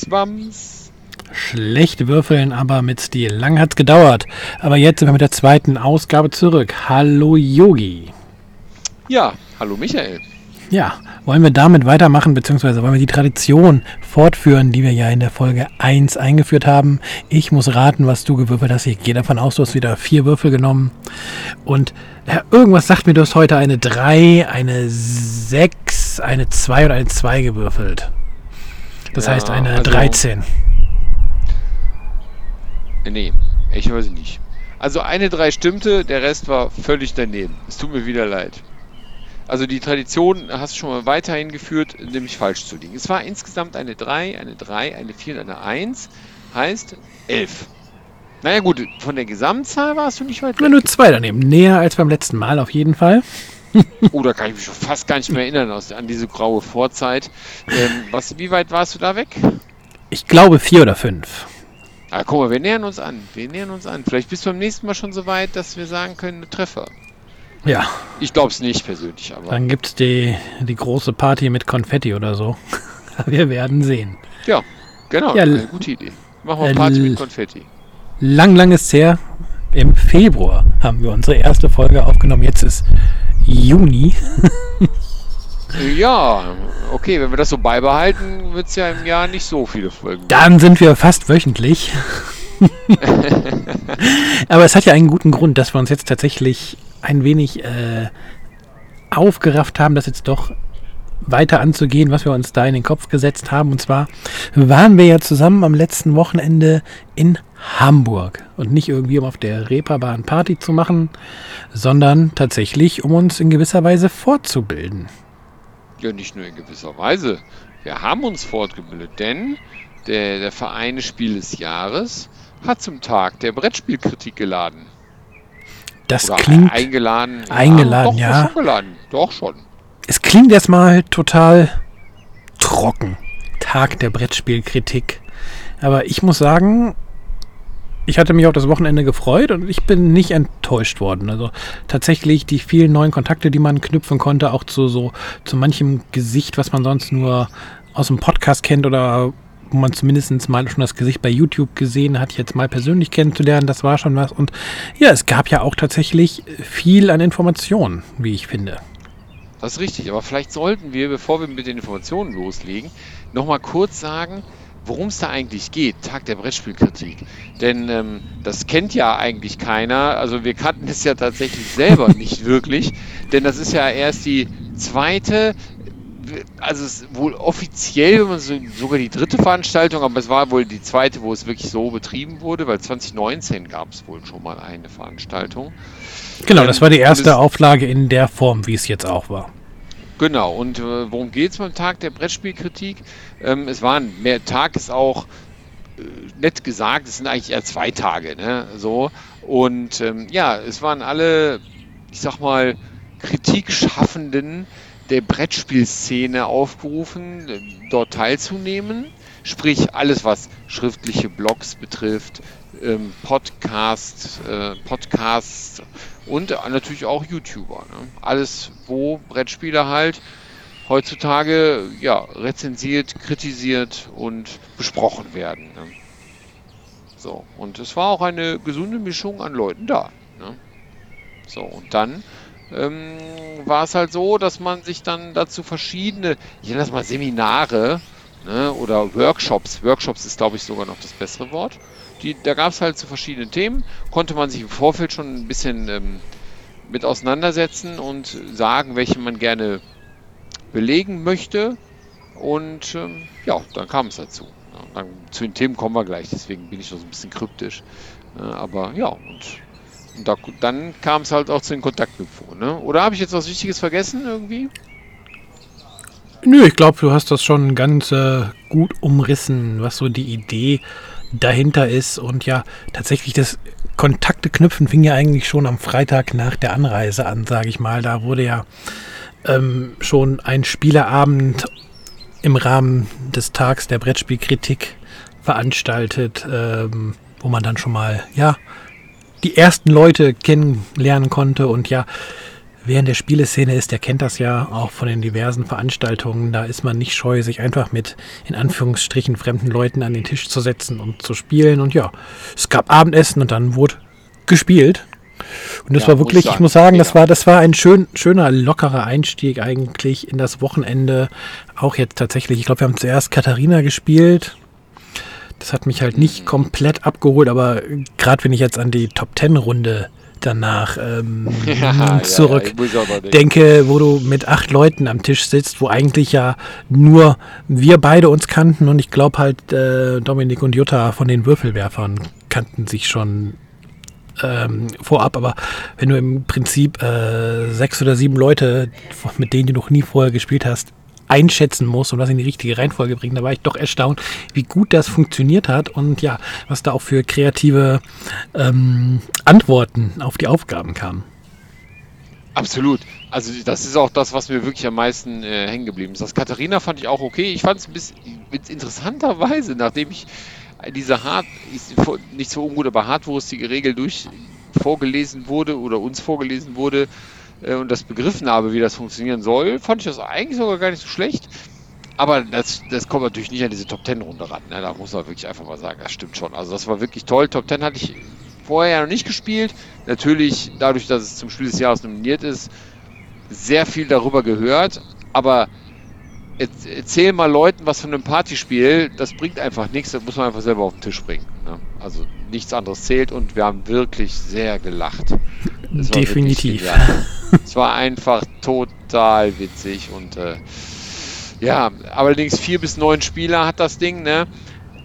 Swams. Schlecht würfeln, aber mit Stil. Lang hat's gedauert. Aber jetzt sind wir mit der zweiten Ausgabe zurück. Hallo Yogi. Ja, hallo Michael. Ja, wollen wir damit weitermachen, beziehungsweise wollen wir die Tradition fortführen, die wir ja in der Folge 1 eingeführt haben. Ich muss raten, was du gewürfelt hast. Ich gehe davon aus, du hast wieder vier Würfel genommen. Und ja, irgendwas sagt mir, du hast heute eine 3, eine 6, eine 2 und eine 2 gewürfelt. Das Ja, heißt eine also- 13. Äh, Nee, ich weiß nicht. Also eine drei stimmte, der Rest war völlig daneben. Es tut mir wieder leid. Also die Tradition hast du schon mal weiterhin geführt, nämlich falsch zu liegen. Es war insgesamt eine 3, eine 3, eine 4 und eine 1. Heißt 11. Naja gut, von der Gesamtzahl warst du nicht weit nur zwei daneben. Näher als beim letzten Mal auf jeden Fall. Oh, da kann ich mich schon fast gar nicht mehr erinnern aus, an diese graue Vorzeit. Ähm, was, wie weit warst du da weg? Ich glaube vier oder fünf. Ah, guck mal, wir nähern uns an. Wir nähern uns an. Vielleicht bist du beim nächsten Mal schon so weit, dass wir sagen können, Treffer. Ja, Ich glaube es nicht persönlich, aber dann gibt's die, die große Party mit Konfetti oder so. Wir werden sehen. ja, genau, Ja, gute Idee. Machen wir äh, Party mit Konfetti. Lang, lang ist her. Im Februar haben wir unsere erste Folge aufgenommen. Jetzt ist Juni. Ja, okay, wenn wir das so beibehalten, wird es ja im Jahr nicht so viele Folgen. geben. Dann sind wir fast wöchentlich. Aber es hat ja einen guten Grund, dass wir uns jetzt tatsächlich ein wenig äh, aufgerafft haben, das jetzt doch weiter anzugehen, was wir uns da in den Kopf gesetzt haben. Und zwar waren wir ja zusammen am letzten Wochenende in Hamburg. Und nicht irgendwie, um auf der Reeperbahn Party zu machen, sondern tatsächlich, um uns in gewisser Weise fortzubilden. Ja, nicht nur in gewisser Weise. Wir haben uns fortgebildet, denn der, der Verein Spiel des Jahres hat zum Tag der Brettspielkritik geladen. Das Oder klingt, eingeladen. eingeladen, doch, ja. Schon geladen. Doch schon. es klingt erstmal total trocken. Tag der Brettspielkritik. Aber ich muss sagen, ich hatte mich auf das Wochenende gefreut und ich bin nicht enttäuscht worden. Also tatsächlich die vielen neuen Kontakte, die man knüpfen konnte, auch zu so zu manchem Gesicht, was man sonst nur aus dem Podcast kennt oder wo man zumindest mal schon das Gesicht bei YouTube gesehen hat, jetzt mal persönlich kennenzulernen, das war schon was. Und ja, es gab ja auch tatsächlich viel an Informationen, wie ich finde. Das ist richtig, aber vielleicht sollten wir, bevor wir mit den Informationen loslegen, nochmal kurz sagen, worum es da eigentlich geht, Tag der Brettspielkritik. Denn ähm, das kennt ja eigentlich keiner, also wir kannten es ja tatsächlich selber nicht wirklich, denn das ist ja erst die zweite, also es ist wohl offiziell, wenn man so, sogar die dritte Veranstaltung, aber es war wohl die zweite, wo es wirklich so betrieben wurde, weil 2019 gab es wohl schon mal eine Veranstaltung. Genau, Ähm, das war die und erste Auflage in der Form, wie es jetzt auch war. Genau, und äh, worum geht es beim Tag der Brettspielkritik? Ähm, es waren mehr, Tag ist auch äh, nett gesagt, es sind eigentlich eher zwei Tage, ne? So. Und ähm, ja, es waren alle, ich sag mal, Kritikschaffenden der Brettspielszene aufgerufen, dort teilzunehmen. Sprich, alles, was schriftliche Blogs betrifft, ähm, Podcast, äh, Podcasts und natürlich auch YouTuber. Ne? Alles, wo Brettspieler halt heutzutage ja, rezensiert, kritisiert und besprochen werden. Ne? So, und es war auch eine gesunde Mischung an Leuten da. Ne? So, und dann ähm, war es halt so, dass man sich dann dazu verschiedene, ich nenne das mal Seminare ne, oder Workshops, Workshops ist glaube ich sogar noch das bessere Wort, die, da gab es halt zu verschiedenen Themen, konnte man sich im Vorfeld schon ein bisschen ähm, mit auseinandersetzen und sagen, welche man gerne belegen möchte. Und ähm, ja, dann kam es dazu. Dann, zu den Themen kommen wir gleich, deswegen bin ich noch so ein bisschen kryptisch. Äh, aber ja, und, und da, dann kam es halt auch zu den Kontaktknüpfungen. Ne? Oder habe ich jetzt was Wichtiges vergessen irgendwie? Nö, ich glaube, du hast das schon ganz äh, gut umrissen, was so die Idee dahinter ist. Und ja, tatsächlich das Kontakte knüpfen fing ja eigentlich schon am Freitag nach der Anreise an, sage ich mal. Da wurde ja ähm, schon ein Spieleabend im Rahmen des Tags der Brettspielkritik veranstaltet, ähm, wo man dann schon mal, ja, die ersten Leute kennenlernen konnte und ja, wer in der Spieleszene ist, der kennt das ja auch von den diversen Veranstaltungen. Da ist man nicht scheu, sich einfach mit in Anführungsstrichen fremden Leuten an den Tisch zu setzen und zu spielen. Und ja, es gab Abendessen und dann wurde gespielt. Und das ja, war wirklich, muss ich muss sagen, das war, das war ein schön, schöner, lockerer Einstieg eigentlich in das Wochenende. Auch jetzt tatsächlich, ich glaube, wir haben zuerst Katharina gespielt. Das hat mich halt nicht mhm. komplett abgeholt, aber gerade wenn ich jetzt an die Top Ten Runde danach ähm, ja, zurück. ja, ja, denke, wo du mit acht Leuten am Tisch sitzt, wo eigentlich ja nur wir beide uns kannten und ich glaube halt äh, Dominik und Jutta von den Würfelwerfern kannten sich schon ähm, vorab, aber wenn du im Prinzip äh, sechs oder sieben Leute, mit denen du noch nie vorher gespielt hast, einschätzen musst und was in die richtige Reihenfolge bringen, da war ich doch erstaunt, wie gut das funktioniert hat und ja, was da auch für kreative ähm, Antworten auf die Aufgaben kamen. Absolut. Also das ist auch das, was mir wirklich am meisten äh, hängen geblieben ist. Das Katharina fand ich auch okay. Ich fand es ein bisschen interessanterweise, nachdem ich diese hart, nicht so ungut, aber hartwurstige Regel durch vorgelesen wurde oder uns vorgelesen wurde und das begriffen habe, wie das funktionieren soll, fand ich das eigentlich sogar gar nicht so schlecht. Aber das, das kommt natürlich nicht an diese Top Ten Runde ran. Ne? Da muss man wirklich einfach mal sagen, das stimmt schon. Also das war wirklich toll. Top Ten hatte ich vorher noch nicht gespielt. Natürlich, dadurch, dass es zum Spiel des Jahres nominiert ist, sehr viel darüber gehört. Aber erzähl mal Leuten was von einem Partyspiel, das bringt einfach nichts, das muss man einfach selber auf den Tisch bringen. Ne? Also nichts anderes zählt und wir haben wirklich sehr gelacht. Definitiv. es war einfach total witzig und äh, ja, allerdings vier bis neun Spieler hat das Ding, ne?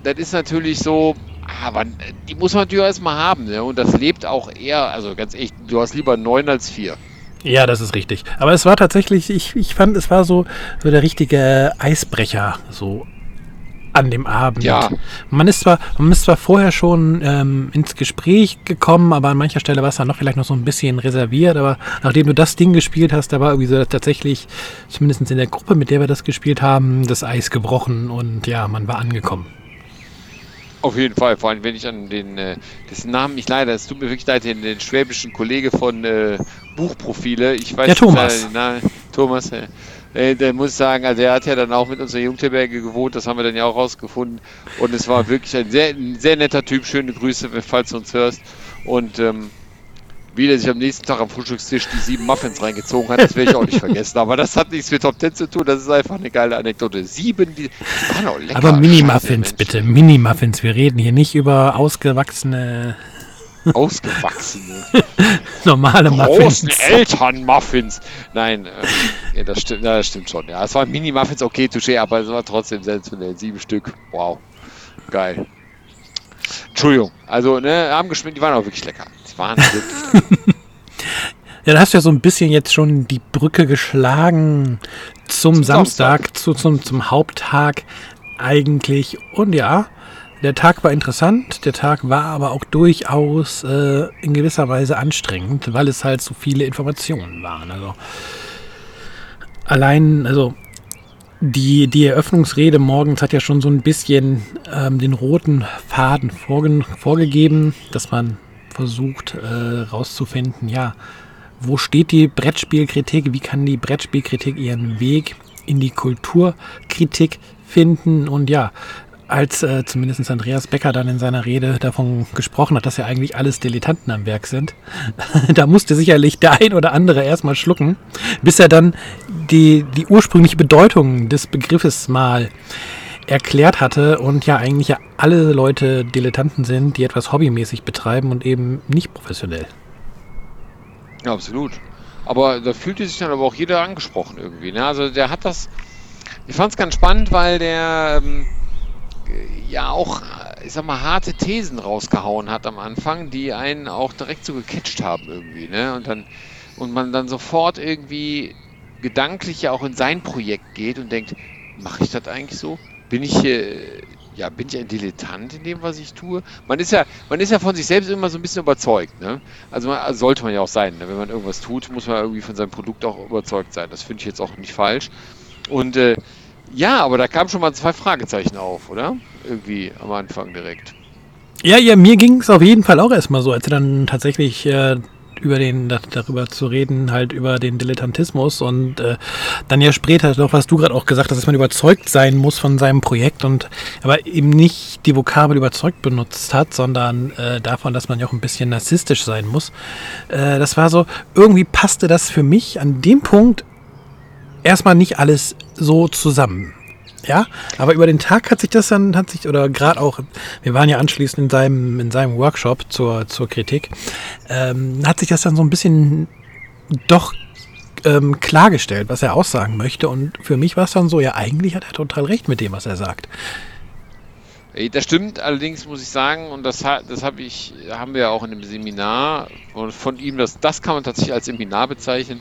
Das ist natürlich so, aber die muss man natürlich erstmal haben, ne? Und das lebt auch eher, also ganz echt, du hast lieber neun als vier. Ja, das ist richtig. Aber es war tatsächlich, ich, ich fand, es war so, so der richtige Eisbrecher, so an dem Abend. Ja. Man ist zwar, man ist zwar vorher schon ähm, ins Gespräch gekommen, aber an mancher Stelle war es dann noch vielleicht noch so ein bisschen reserviert. Aber nachdem du das Ding gespielt hast, da war irgendwie so tatsächlich, zumindest in der Gruppe, mit der wir das gespielt haben, das Eis gebrochen und ja, man war angekommen. Auf jeden Fall, vor allem wenn ich an den, äh, dessen Namen ich leider, es tut mir wirklich leid, den, den schwäbischen Kollege von äh, Buchprofile, ich weiß ja, Thomas. Nicht, na, Thomas, äh, äh, der muss sagen, also er hat ja dann auch mit unserer Jungteberge gewohnt, das haben wir dann ja auch rausgefunden. Und es war wirklich ein sehr, ein sehr netter Typ, schöne Grüße, falls du uns hörst. Und ähm, wie der sich am nächsten Tag am Frühstückstisch die sieben Muffins reingezogen hat, das werde ich auch nicht vergessen. Aber das hat nichts mit Top Ten zu tun, das ist einfach eine geile Anekdote. Sieben, die, die waren auch lecker. Aber Mini-Muffins, bitte, Mini-Muffins. Wir reden hier nicht über ausgewachsene. Ausgewachsene. Normale Muffins. Großen Eltern-Muffins. Nein, äh, ja, das, stimmt, ja, das stimmt schon. Ja, es waren Mini-Muffins, okay, touché, aber es war trotzdem sensationell. Sieben Stück. Wow. Geil. Entschuldigung. Also, ne, haben geschmeckt, die waren auch wirklich lecker. Waren wirklich Ja, da hast du ja so ein bisschen jetzt schon die Brücke geschlagen zum, zum Samstag, Samstag, Zu, zum, zum Haupttag eigentlich. Und ja, der Tag war interessant, der Tag war aber auch durchaus äh, in gewisser Weise anstrengend, weil es halt so viele Informationen waren. Also allein, also die, die Eröffnungsrede morgens hat ja schon so ein bisschen ähm, den roten Faden vorge vorgegeben, dass man versucht äh, rauszufinden, ja, wo steht die Brettspielkritik, wie kann die Brettspielkritik ihren Weg in die Kulturkritik finden? Und ja, als äh, zumindest Andreas Becker dann in seiner Rede davon gesprochen hat, dass ja eigentlich alles Dilettanten am Werk sind, da musste sicherlich der ein oder andere erstmal schlucken, bis er dann die, die ursprüngliche Bedeutung des Begriffes mal erklärt hatte und ja eigentlich ja alle Leute Dilettanten sind, die etwas hobbymäßig betreiben und eben nicht professionell. Ja, absolut. Aber da fühlte sich dann aber auch jeder angesprochen irgendwie. Ne? Also der hat das, ich fand es ganz spannend, weil der ähm, ja auch, ich sag mal, harte Thesen rausgehauen hat am Anfang, die einen auch direkt so gecatcht haben irgendwie. Ne? Und dann und man dann sofort irgendwie gedanklich ja auch in sein Projekt geht und denkt, mache ich das eigentlich so? Bin ich, äh, ja, bin ich ein Dilettant in dem, was ich tue? Man ist ja, man ist ja von sich selbst immer so ein bisschen überzeugt, ne? Also, man, also sollte man ja auch sein. Ne? Wenn man irgendwas tut, muss man irgendwie von seinem Produkt auch überzeugt sein. Das finde ich jetzt auch nicht falsch. Und äh, ja, aber da kamen schon mal zwei Fragezeichen auf, oder? Irgendwie am Anfang direkt. Ja, ja, mir ging es auf jeden Fall auch erstmal so, als er dann tatsächlich äh, über den, darüber zu reden, halt über den Dilettantismus und äh, dann ja später noch, was du gerade auch gesagt hast, dass man überzeugt sein muss von seinem Projekt und aber eben nicht die Vokabel überzeugt benutzt hat, sondern äh, davon, dass man ja auch ein bisschen narzisstisch sein muss. Äh, das war so, irgendwie passte das für mich an dem Punkt erstmal nicht alles so zusammen. Ja, aber über den Tag hat sich das dann, hat sich, oder gerade auch, wir waren ja anschließend in seinem, in seinem Workshop zur, zur Kritik, ähm, hat sich das dann so ein bisschen doch ähm, klargestellt, was er aussagen möchte. Und für mich war es dann so, ja, eigentlich hat er total recht mit dem, was er sagt. Das stimmt, allerdings muss ich sagen, und das, das hab ich, haben wir auch in dem Seminar von ihm, das, das kann man tatsächlich als Seminar bezeichnen,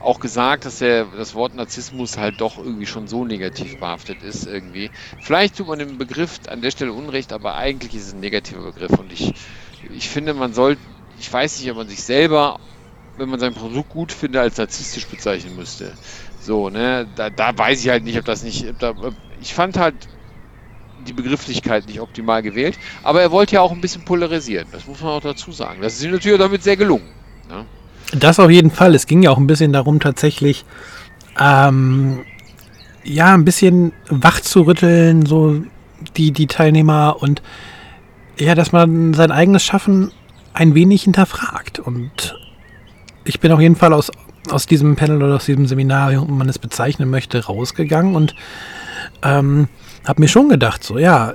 auch gesagt, dass der, das Wort Narzissmus halt doch irgendwie schon so negativ behaftet ist irgendwie. Vielleicht tut man dem Begriff an der Stelle Unrecht, aber eigentlich ist es ein negativer Begriff und ich, ich finde, man sollte, ich weiß nicht, ob man sich selber, wenn man sein Produkt gut findet, als narzisstisch bezeichnen müsste. So, ne, da, da weiß ich halt nicht, ob das nicht, ob da, ich fand halt die Begrifflichkeit nicht optimal gewählt, aber er wollte ja auch ein bisschen polarisieren, das muss man auch dazu sagen. Das ist ihm natürlich damit sehr gelungen. Ne? Das auf jeden Fall. Es ging ja auch ein bisschen darum, tatsächlich ähm, ja ein bisschen wach zu rütteln, so die, die Teilnehmer und ja, dass man sein eigenes Schaffen ein wenig hinterfragt. Und ich bin auf jeden Fall aus, aus diesem Panel oder aus diesem Seminar, wie man es bezeichnen möchte, rausgegangen und ähm, habe mir schon gedacht, so ja,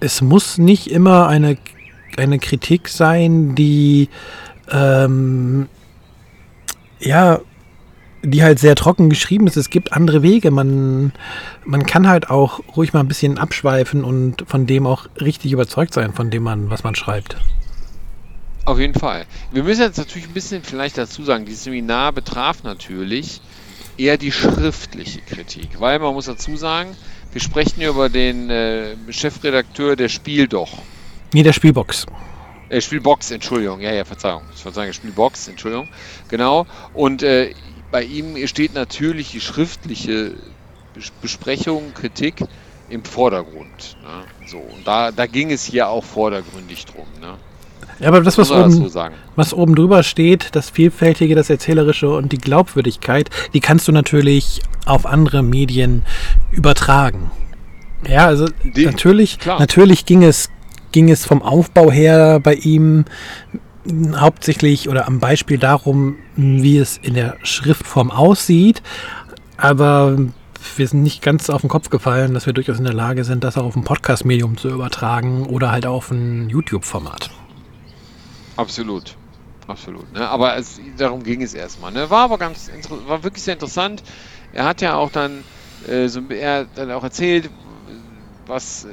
es muss nicht immer eine, eine Kritik sein, die ähm, ja, die halt sehr trocken geschrieben ist. Es gibt andere Wege. Man, man kann halt auch ruhig mal ein bisschen abschweifen und von dem auch richtig überzeugt sein, von dem man, was man schreibt. Auf jeden Fall. Wir müssen jetzt natürlich ein bisschen vielleicht dazu sagen, dieses Seminar betraf natürlich eher die schriftliche Kritik, weil man muss dazu sagen, wir sprechen hier über den äh, Chefredakteur der Spiel doch. Nee, der Spielbox. Äh, Spielbox, Entschuldigung. Ja, ja, Verzeihung. Ich wollte sagen Spielbox, Entschuldigung. Genau. Und äh, bei ihm steht natürlich die schriftliche Besprechung, Kritik im Vordergrund. Ne? So, und da, da ging es hier auch vordergründig drum. Ne? Ja, aber das, was oben, was oben drüber steht, das Vielfältige, das Erzählerische und die Glaubwürdigkeit, die kannst du natürlich auf andere Medien übertragen. Ja, also die, natürlich, natürlich ging es ging es vom Aufbau her bei ihm hauptsächlich oder am Beispiel darum, wie es in der Schriftform aussieht. Aber wir sind nicht ganz auf den Kopf gefallen, dass wir durchaus in der Lage sind, das auch auf ein Podcast-Medium zu übertragen oder halt auf ein YouTube-Format. Absolut. Absolut. Ne? Aber es, darum ging es erstmal. Ne? War aber ganz war wirklich sehr interessant. Er hat ja auch dann äh, so er dann auch erzählt, was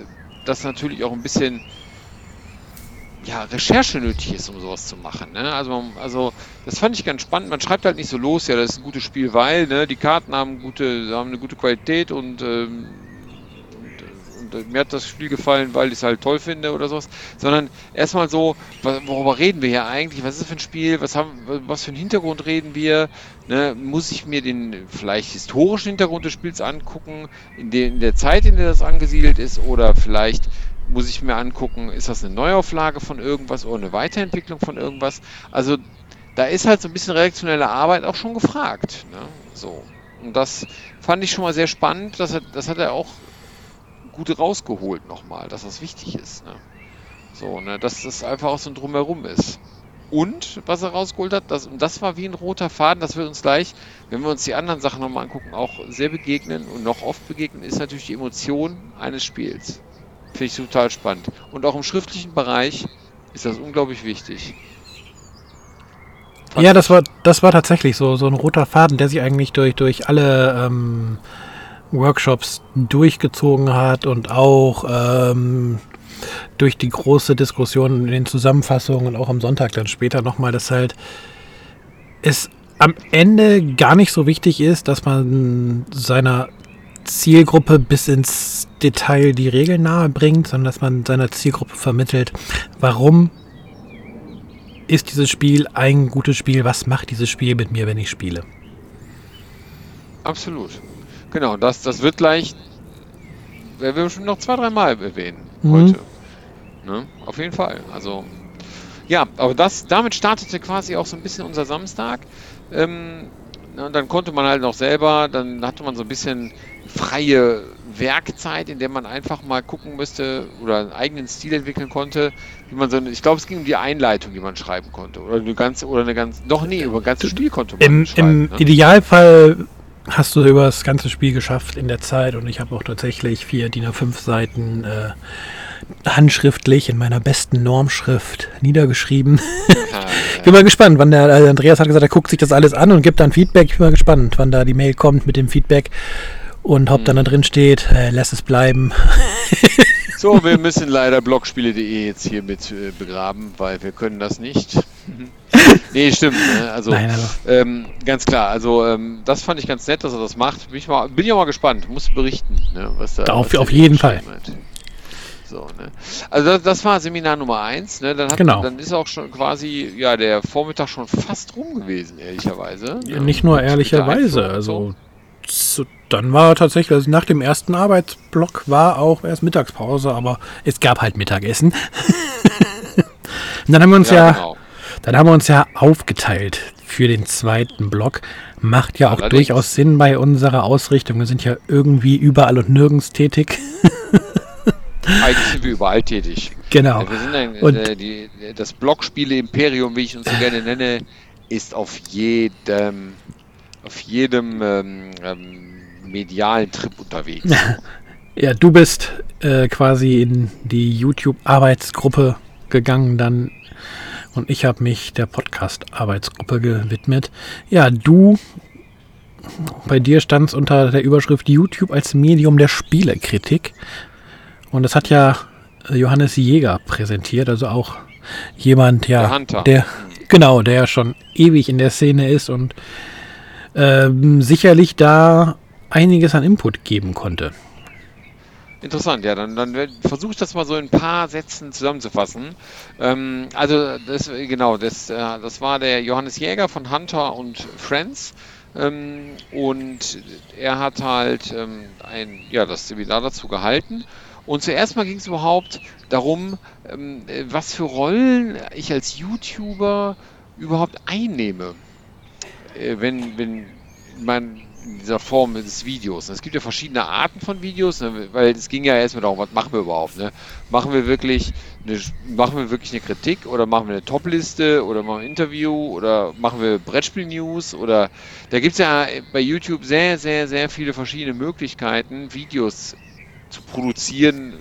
das natürlich auch ein bisschen ja, Recherche nötig ist, um sowas zu machen. Ne? Also, also, das fand ich ganz spannend. Man schreibt halt nicht so los, ja, das ist ein gutes Spiel, weil ne, die Karten haben, gute, haben eine gute Qualität und, ähm, und, und, mir hat das Spiel gefallen, weil ich es halt toll finde oder sowas. Sondern erstmal so, worüber reden wir hier eigentlich? Was ist das für ein Spiel? Was, haben, was für einen Hintergrund reden wir? Ne? Muss ich mir den vielleicht historischen Hintergrund des Spiels angucken, in, de, in der Zeit, in der das angesiedelt ist, oder vielleicht muss ich mir angucken, ist das eine Neuauflage von irgendwas oder eine Weiterentwicklung von irgendwas. Also da ist halt so ein bisschen redaktionelle Arbeit auch schon gefragt. Ne? So. Und das fand ich schon mal sehr spannend. Das hat, das hat er auch gut rausgeholt nochmal, dass das wichtig ist. Ne? So, ne? dass das einfach auch so ein Drumherum ist. Und was er rausgeholt hat, das, und das war wie ein roter Faden, das wird uns gleich, wenn wir uns die anderen Sachen nochmal angucken, auch sehr begegnen und noch oft begegnen, ist natürlich die Emotion eines Spiels. Finde ich total spannend. Und auch im schriftlichen Bereich ist das unglaublich wichtig. Fand ja, das war, das war tatsächlich so, so ein roter Faden, der sich eigentlich durch, durch alle ähm, Workshops durchgezogen hat und auch ähm, durch die große Diskussion in den Zusammenfassungen und auch am Sonntag dann später nochmal, dass halt es am Ende gar nicht so wichtig ist, dass man seiner Zielgruppe bis ins Detail die Regeln nahe bringt, sondern dass man seiner Zielgruppe vermittelt, warum ist dieses Spiel ein gutes Spiel, was macht dieses Spiel mit mir, wenn ich spiele. Absolut. Genau, das, das wird gleich, werden wir schon noch zwei, drei Mal erwähnen mhm. heute. Ne? Auf jeden Fall. Also, ja, aber das, damit startete quasi auch so ein bisschen unser Samstag. Ähm, und dann konnte man halt noch selber, dann hatte man so ein bisschen freie Werkzeit, in der man einfach mal gucken müsste oder einen eigenen Stil entwickeln konnte, wie man so eine, ich glaube, es ging um die Einleitung, die man schreiben konnte. Oder eine ganze, oder eine ganze, doch nee, über ein ganzes Spiel konnte man Im, schreiben. im ne? Idealfall hast du über das ganze Spiel geschafft in der Zeit und ich habe auch tatsächlich vier DIN A5 Seiten äh, handschriftlich in meiner besten Normschrift niedergeschrieben. ich bin mal gespannt, wann der äh, Andreas hat gesagt, er guckt sich das alles an und gibt dann Feedback. Ich bin mal gespannt, wann da die Mail kommt mit dem Feedback und ob dann da drin steht, äh, lass es bleiben. So, wir müssen leider blogspiele.de jetzt hier mit äh, begraben, weil wir können das nicht. nee, stimmt. Ne? Also Nein, aber- ähm, ganz klar. Also ähm, das fand ich ganz nett, dass er das macht. Bin ich, mal, bin ich auch mal gespannt. Muss berichten, ne? was da. Auf- was auf jeden geschrieben hat. So, ne? Also das, das war Seminar Nummer eins. Ne? Dann, hat, Genau. dann ist auch schon quasi ja der Vormittag schon fast rum gewesen, ehrlicherweise. Ja? Nicht nur ehrlicherweise, also so, dann war tatsächlich, also nach dem ersten Arbeitsblock war auch erst Mittagspause, aber es gab halt Mittagessen. Dann haben wir uns ja, genau. dann haben wir uns ja aufgeteilt für den zweiten Block. Macht ja auch Allerdings. durchaus Sinn bei unserer Ausrichtung. Wir sind ja irgendwie überall und nirgends tätig. Eigentlich sind wir überall tätig. Genau. Ja, wir sind ein, Und- äh, die, das Blockspiele-Imperium, wie ich uns so gerne nenne, ist auf jedem, auf jedem ähm, ähm, medialen Trip unterwegs. Ja, du bist äh, quasi in die YouTube-Arbeitsgruppe gegangen dann und ich habe mich der Podcast-Arbeitsgruppe gewidmet. Ja, du, bei dir stand es unter der Überschrift YouTube als Medium der Spielekritik und das hat ja Johannes Jäger präsentiert, also auch jemand, ja, Der Hunter. der genau, der ja schon ewig in der Szene ist und ähm, sicherlich da einiges an Input geben konnte. Interessant, ja, dann, dann versuche ich das mal so in ein paar Sätzen zusammenzufassen. Ähm, also, das, genau, das, äh, das war der Johannes Jäger von Hunter und Friends. Ähm, und er hat halt ähm, ein, ja, das Seminar dazu gehalten. Und zuerst mal ging es überhaupt darum, ähm, äh, was für Rollen ich als YouTuber überhaupt einnehme. Äh, wenn, wenn man in dieser Form des Videos. Es gibt ja verschiedene Arten von Videos, ne, weil es ging ja erstmal darum, was machen wir überhaupt? Ne? Machen wir wirklich eine, machen wir wirklich eine Kritik oder machen wir eine Top-Liste oder machen wir ein Interview oder machen wir Brettspiel-News oder da gibt es ja bei YouTube sehr, sehr, sehr viele verschiedene Möglichkeiten, Videos zu produzieren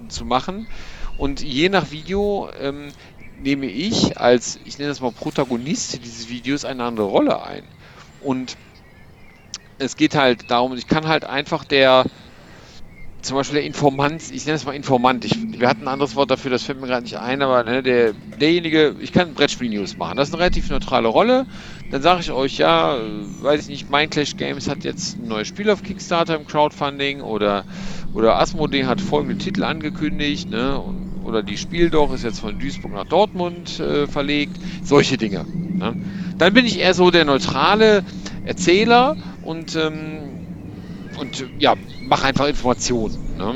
und zu machen. Und je nach Video ähm, nehme ich als, ich nenne das mal Protagonist dieses Videos eine andere Rolle ein. Und es geht halt darum, ich kann halt einfach der, zum Beispiel der Informant, ich nenne es mal Informant, ich, wir hatten ein anderes Wort dafür, das fällt mir gerade nicht ein, aber ne, der, derjenige, ich kann Brettspiel-News machen, das ist eine relativ neutrale Rolle, dann sage ich euch, ja, weiß ich nicht, Mindclash Games hat jetzt ein neues Spiel auf Kickstarter im Crowdfunding oder, oder Asmodee hat folgende Titel angekündigt, ne, und, oder die Spiel doch ist jetzt von Duisburg nach Dortmund äh, verlegt, solche Dinge. Ne. Dann bin ich eher so der neutrale Erzähler und, ähm, und ja, mache einfach Informationen. Ne.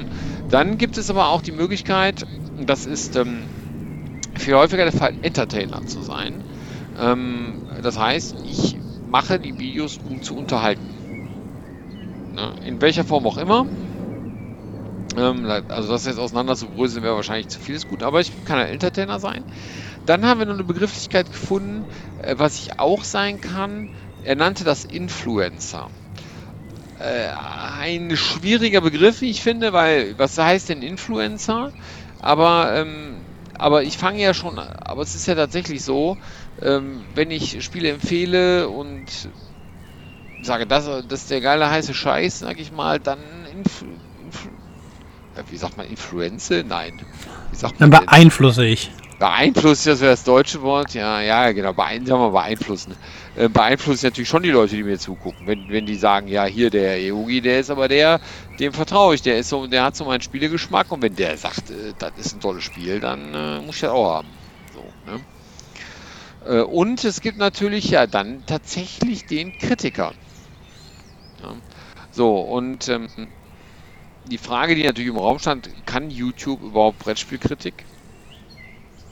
Dann gibt es aber auch die Möglichkeit, das ist ähm, viel häufiger der Fall, Entertainer zu sein. Ähm, das heißt, ich mache die Videos, um zu unterhalten. Ne? In welcher Form auch immer. Ähm, also das jetzt auseinander zu bröseln wäre wahrscheinlich zu vieles gut, aber ich kann ein Entertainer sein. Dann haben wir noch eine Begrifflichkeit gefunden, äh, was ich auch sein kann. Er nannte das Influencer. Äh, ein schwieriger Begriff, wie ich finde, weil was heißt denn Influencer? Aber, ähm, aber ich fange ja schon, aber es ist ja tatsächlich so, ähm, wenn ich Spiele empfehle und sage, das, das ist der geile heiße Scheiß, sag ich mal, dann Influ Influ ja, wie sagt man Influenze? Nein. Wie sagt Dann man denn? beeinflusse ich. Beeinflusst, das wäre das deutsche Wort. Ja, ja, genau. Beein sagen wir beeinflussen. Äh, beeinflusst natürlich schon die Leute, die mir zugucken. Wenn, wenn die sagen, ja, hier der Eugi, der ist aber der, dem vertraue ich. Der ist so, der hat so meinen Spielegeschmack. Und wenn der sagt, äh, das ist ein tolles Spiel, dann äh, muss ich das auch haben. So, ne? Äh, und es gibt natürlich ja dann tatsächlich den Kritiker. Ja. So, und ähm, die Frage, die natürlich im Raum stand, kann YouTube überhaupt Brettspielkritik?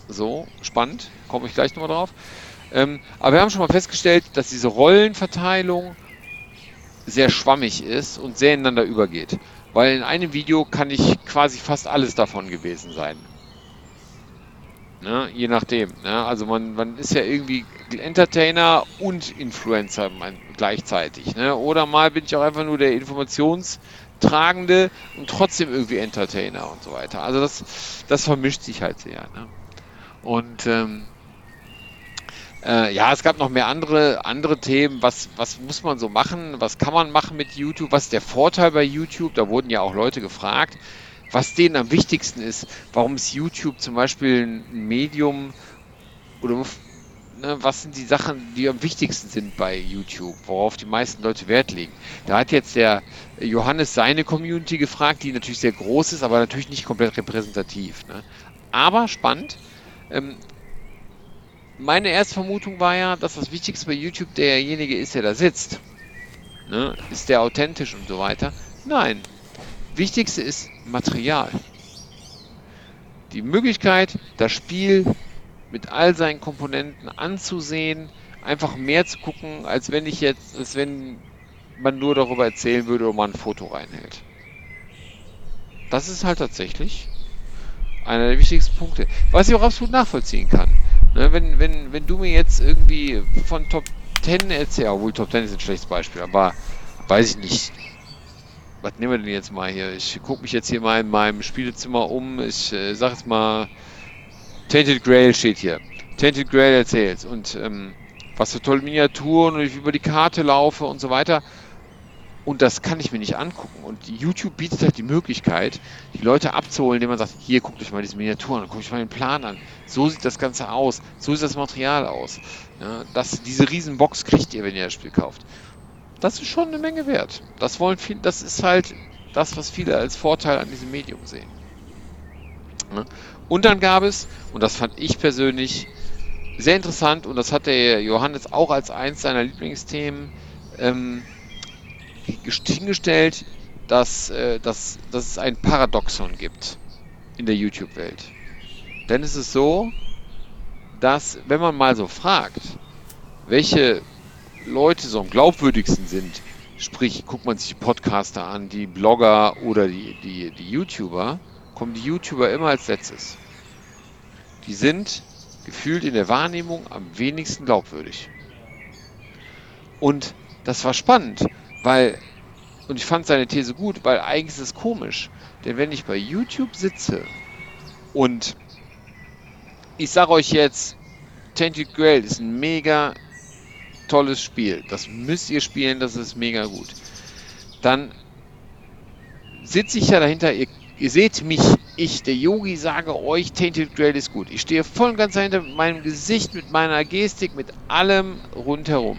So, spannend, komme ich gleich nochmal drauf. Ähm, aber wir haben schon mal festgestellt, dass diese Rollenverteilung sehr schwammig ist und sehr ineinander übergeht. Weil in einem Video kann ich quasi fast alles davon gewesen sein. Ne? Je nachdem. Ne? Also man, man ist ja irgendwie Entertainer und Influencer gleichzeitig. Ne? Oder mal bin ich auch einfach nur der Informationstragende und trotzdem irgendwie Entertainer und so weiter. Also das, das vermischt sich halt sehr. Ne? Und ähm, äh, ja, es gab noch mehr andere, andere Themen. Was, was muss man so machen? Was kann man machen mit YouTube? Was ist der Vorteil bei YouTube? Da wurden ja auch Leute gefragt was denen am wichtigsten ist, warum ist YouTube zum Beispiel ein Medium oder ne, was sind die Sachen, die am wichtigsten sind bei YouTube, worauf die meisten Leute Wert legen. Da hat jetzt der Johannes seine Community gefragt, die natürlich sehr groß ist, aber natürlich nicht komplett repräsentativ. Ne? Aber spannend. Ähm, meine erste Vermutung war ja, dass das Wichtigste bei YouTube derjenige ist, der da sitzt. Ne? Ist der authentisch und so weiter? Nein, Wichtigste ist Material. Die Möglichkeit, das Spiel mit all seinen Komponenten anzusehen, einfach mehr zu gucken, als wenn ich jetzt, als wenn man nur darüber erzählen würde oder man ein Foto reinhält. Das ist halt tatsächlich einer der wichtigsten Punkte. Was ich auch absolut nachvollziehen kann. Ne, wenn, wenn, wenn du mir jetzt irgendwie von Top 10 erzählst, obwohl Top 10 ist ein schlechtes Beispiel, aber weiß ich nicht, was nehmen wir denn jetzt mal hier? Ich gucke mich jetzt hier mal in meinem Spielezimmer um. Ich äh, sag jetzt mal, Tainted Grail steht hier. Tainted Grail erzählt und ähm, was für tolle Miniaturen und ich über die Karte laufe und so weiter. Und das kann ich mir nicht angucken. Und YouTube bietet halt die Möglichkeit, die Leute abzuholen, indem man sagt, hier, guckt euch mal diese Miniaturen an, guckt euch mal den Plan an. So sieht das Ganze aus. So sieht das Material aus. Ja, das, diese riesen Box kriegt ihr, wenn ihr das Spiel kauft das ist schon eine Menge wert. Das wollen viele, das ist halt das, was viele als Vorteil an diesem Medium sehen. Und dann gab es, und das fand ich persönlich sehr interessant, und das hat der Johannes auch als eins seiner Lieblingsthemen ähm, hingestellt, dass, äh, dass, dass es ein Paradoxon gibt in der YouTube-Welt. Denn es ist so, dass wenn man mal so fragt, welche Leute so am glaubwürdigsten sind, sprich, guckt man sich die Podcaster an, die Blogger oder die, die, die YouTuber, kommen die YouTuber immer als letztes. Die sind gefühlt in der Wahrnehmung am wenigsten glaubwürdig. Und das war spannend, weil, und ich fand seine These gut, weil eigentlich ist es komisch. Denn wenn ich bei YouTube sitze und ich sage euch jetzt, Tainted Grail ist ein mega tolles Spiel. Das müsst ihr spielen, das ist mega gut. Dann sitze ich ja dahinter, ihr, ihr seht mich, ich, der Yogi, sage euch, Tainted Grail ist gut. Ich stehe voll und ganz dahinter mit meinem Gesicht, mit meiner Gestik, mit allem rundherum.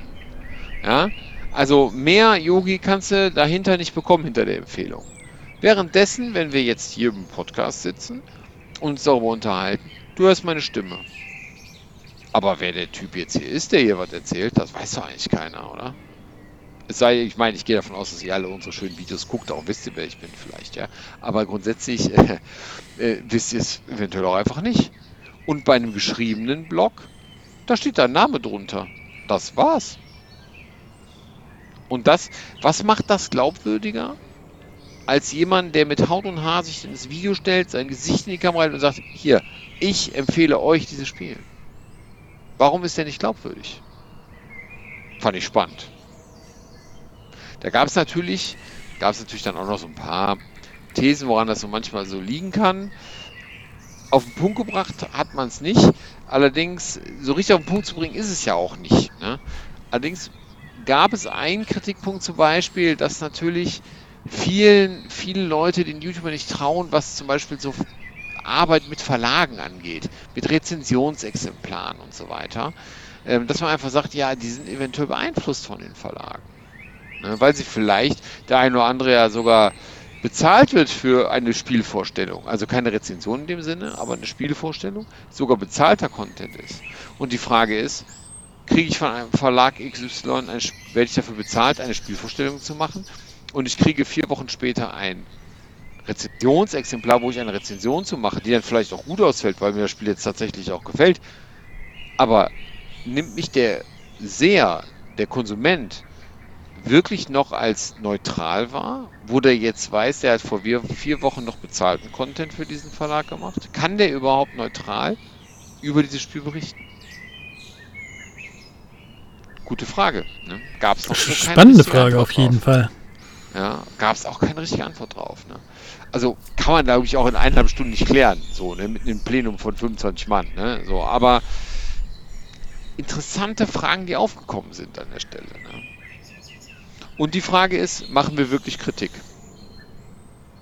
Ja, also mehr Yogi kannst du dahinter nicht bekommen, hinter der Empfehlung. Währenddessen, wenn wir jetzt hier im Podcast sitzen und uns darüber unterhalten, du hörst meine Stimme. Aber wer der Typ jetzt hier ist, der hier was erzählt, das weiß doch eigentlich keiner, oder? Es sei, ich meine, ich gehe davon aus, dass ihr alle unsere schönen Videos guckt, auch wisst ihr, wer ich bin vielleicht, ja. Aber grundsätzlich äh, äh, wisst ihr es eventuell auch einfach nicht. Und bei einem geschriebenen Blog, da steht dein Name drunter. Das war's. Und das, was macht das glaubwürdiger? Als jemand, der mit Haut und Haar sich ins Video stellt, sein Gesicht in die Kamera hält und sagt, hier, ich empfehle euch dieses Spiel. Warum ist der nicht glaubwürdig? Fand ich spannend. Da gab es natürlich, gab es natürlich dann auch noch so ein paar Thesen, woran das so manchmal so liegen kann. Auf den Punkt gebracht hat man es nicht. Allerdings, so richtig auf den Punkt zu bringen, ist es ja auch nicht. Ne? Allerdings gab es einen Kritikpunkt zum Beispiel, dass natürlich vielen, vielen Leute den YouTuber nicht trauen, was zum Beispiel so Arbeit mit Verlagen angeht, mit Rezensionsexemplaren und so weiter, ähm, dass man einfach sagt, ja, die sind eventuell beeinflusst von den Verlagen. Ne, weil sie vielleicht der eine oder andere ja sogar bezahlt wird für eine Spielvorstellung. Also keine Rezension in dem Sinne, aber eine Spielvorstellung, sogar bezahlter Content ist. Und die Frage ist, kriege ich von einem Verlag XY, eine, werde ich dafür bezahlt, eine Spielvorstellung zu machen und ich kriege vier Wochen später ein Rezensionsexemplar, wo ich eine Rezension zu mache, die dann vielleicht auch gut ausfällt, weil mir das Spiel jetzt tatsächlich auch gefällt. Aber nimmt mich der Seher, der Konsument, wirklich noch als neutral wahr? Wo der jetzt weiß, der hat vor vier Wochen noch bezahlten Content für diesen Verlag gemacht? Kann der überhaupt neutral über dieses Spiel berichten? Gute Frage. Ne? Gab es noch so Spannende Frage Antwort auf jeden drauf. Fall. Ja, gab es auch keine richtige Antwort drauf. Ne? Also kann man, glaube ich, auch in eineinhalb Stunden nicht klären, so, ne? mit einem Plenum von 25 Mann. Ne? So, aber interessante Fragen, die aufgekommen sind an der Stelle. Ne? Und die Frage ist, machen wir wirklich Kritik?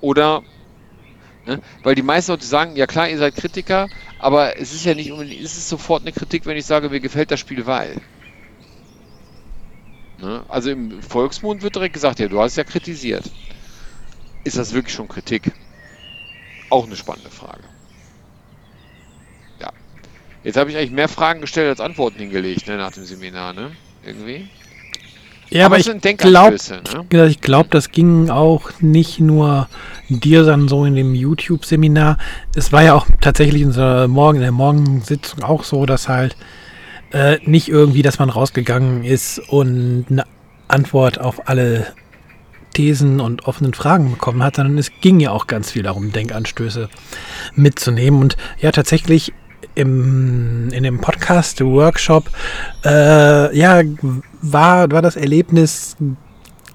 Oder, ne? weil die meisten Leute sagen, ja klar, ihr seid Kritiker, aber es ist ja nicht unbedingt, es ist sofort eine Kritik, wenn ich sage, mir gefällt das Spiel, weil. Ne? Also im Volksmund wird direkt gesagt, ja, du hast es ja kritisiert. Ist das wirklich schon Kritik? Auch eine spannende Frage. Ja. Jetzt habe ich eigentlich mehr Fragen gestellt als Antworten hingelegt ne, nach dem Seminar, ne? Irgendwie. Ja, aber, aber ich glaube, ne? ich glaube, das ging auch nicht nur dir dann so in dem YouTube-Seminar. Es war ja auch tatsächlich in, der Morgen, in der Morgensitzung auch so, dass halt äh, nicht irgendwie, dass man rausgegangen ist und eine Antwort auf alle Thesen und offenen Fragen bekommen hat, sondern es ging ja auch ganz viel darum, Denkanstöße mitzunehmen. Und ja, tatsächlich im, in dem Podcast-Workshop, äh, ja, war, war das Erlebnis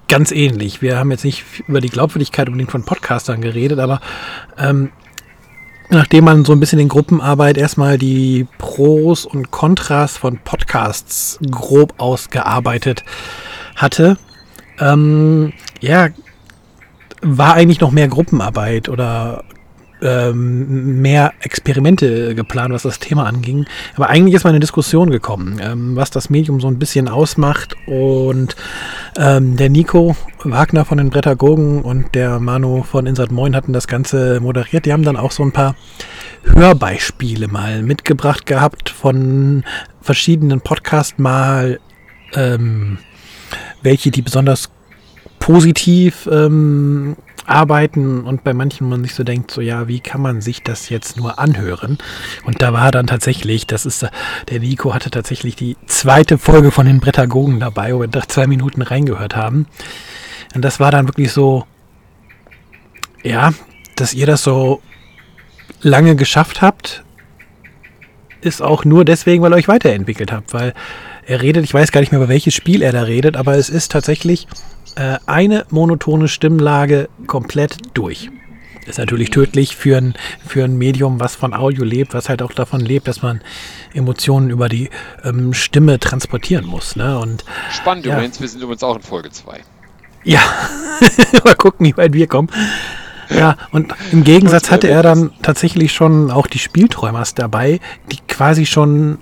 ganz ähnlich. Wir haben jetzt nicht über die Glaubwürdigkeit unbedingt von Podcastern geredet, aber ähm, nachdem man so ein bisschen in Gruppenarbeit erstmal die Pros und Kontras von Podcasts grob ausgearbeitet hatte, ähm, ja, war eigentlich noch mehr Gruppenarbeit oder ähm, mehr Experimente geplant, was das Thema anging. Aber eigentlich ist mal eine Diskussion gekommen, ähm, was das Medium so ein bisschen ausmacht. Und ähm, der Nico Wagner von den Brettagogen und der Manu von Insert Moin hatten das Ganze moderiert. Die haben dann auch so ein paar Hörbeispiele mal mitgebracht gehabt von verschiedenen Podcasts mal, ähm, welche die besonders positiv ähm, arbeiten und bei manchen man sich so denkt, so ja, wie kann man sich das jetzt nur anhören? Und da war dann tatsächlich, das ist, der Nico hatte tatsächlich die zweite Folge von den Brettagogen dabei, wo wir nach zwei Minuten reingehört haben. Und das war dann wirklich so, ja, dass ihr das so lange geschafft habt, ist auch nur deswegen, weil ihr euch weiterentwickelt habt, weil er redet, ich weiß gar nicht mehr, über welches Spiel er da redet, aber es ist tatsächlich äh, eine monotone Stimmlage komplett durch. Ist natürlich tödlich für ein, für ein Medium, was von Audio lebt, was halt auch davon lebt, dass man Emotionen über die ähm, Stimme transportieren muss. Ne? Und, Spannend ja. übrigens, wir sind übrigens auch in Folge 2. Ja, mal gucken, wie weit wir kommen. Ja, und im Gegensatz hatte er dann tatsächlich schon auch die Spielträumers dabei, die quasi schon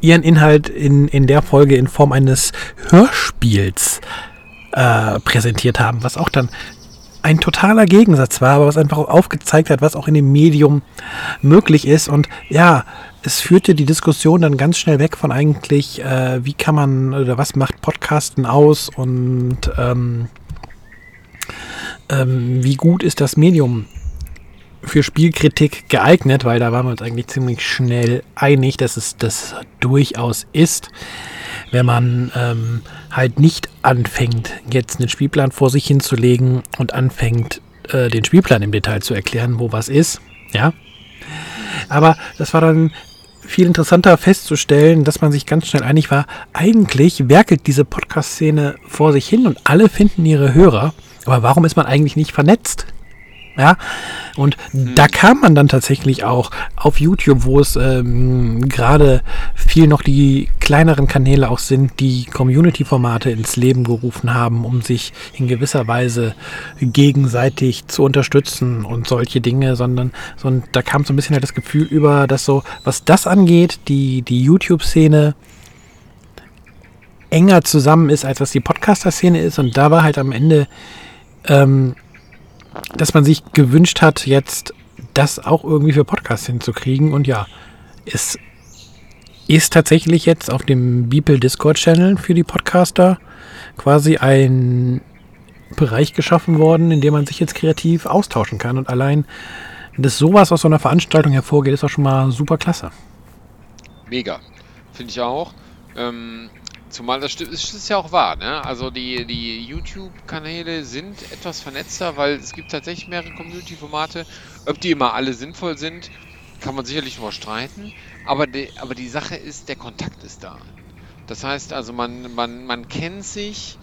ihren Inhalt in, in der Folge in Form eines Hörspiels äh, präsentiert haben, was auch dann ein totaler Gegensatz war, aber was einfach aufgezeigt hat, was auch in dem Medium möglich ist. Und ja, es führte die Diskussion dann ganz schnell weg von eigentlich, äh, wie kann man oder was macht Podcasten aus und ähm, ähm, wie gut ist das Medium für Spielkritik geeignet, weil da waren wir uns eigentlich ziemlich schnell einig, dass es das durchaus ist, wenn man ähm, halt nicht anfängt, jetzt einen Spielplan vor sich hinzulegen und anfängt, äh, den Spielplan im Detail zu erklären, wo was ist. Ja. Aber das war dann viel interessanter festzustellen, dass man sich ganz schnell einig war, eigentlich werkelt diese Podcast-Szene vor sich hin und alle finden ihre Hörer. Aber warum ist man eigentlich nicht vernetzt? Ja, und mhm. da kam man dann tatsächlich auch auf YouTube, wo es ähm, gerade viel noch die kleineren Kanäle auch sind, die Community-Formate ins Leben gerufen haben, um sich in gewisser Weise gegenseitig zu unterstützen und solche Dinge, sondern so, und da kam so ein bisschen halt das Gefühl über, dass so, was das angeht, die, die YouTube-Szene enger zusammen ist, als was die Podcaster-Szene ist. Und da war halt am Ende ähm, dass man sich gewünscht hat, jetzt das auch irgendwie für Podcasts hinzukriegen. Und ja, es ist tatsächlich jetzt auf dem Beeple Discord Channel für die Podcaster quasi ein Bereich geschaffen worden, in dem man sich jetzt kreativ austauschen kann. Und allein, dass sowas aus so einer Veranstaltung hervorgeht, ist auch schon mal super klasse. Mega. Finde ich auch. Ähm, zumal das stimmt, ist, ist ja auch wahr, ne? Also die, die YouTube-Kanäle sind etwas vernetzter, weil es gibt tatsächlich mehrere Community-Formate. Ob die immer alle sinnvoll sind, kann man sicherlich nur streiten. Aber die, aber die Sache ist, der Kontakt ist da. Das heißt also, man, man, man kennt sich,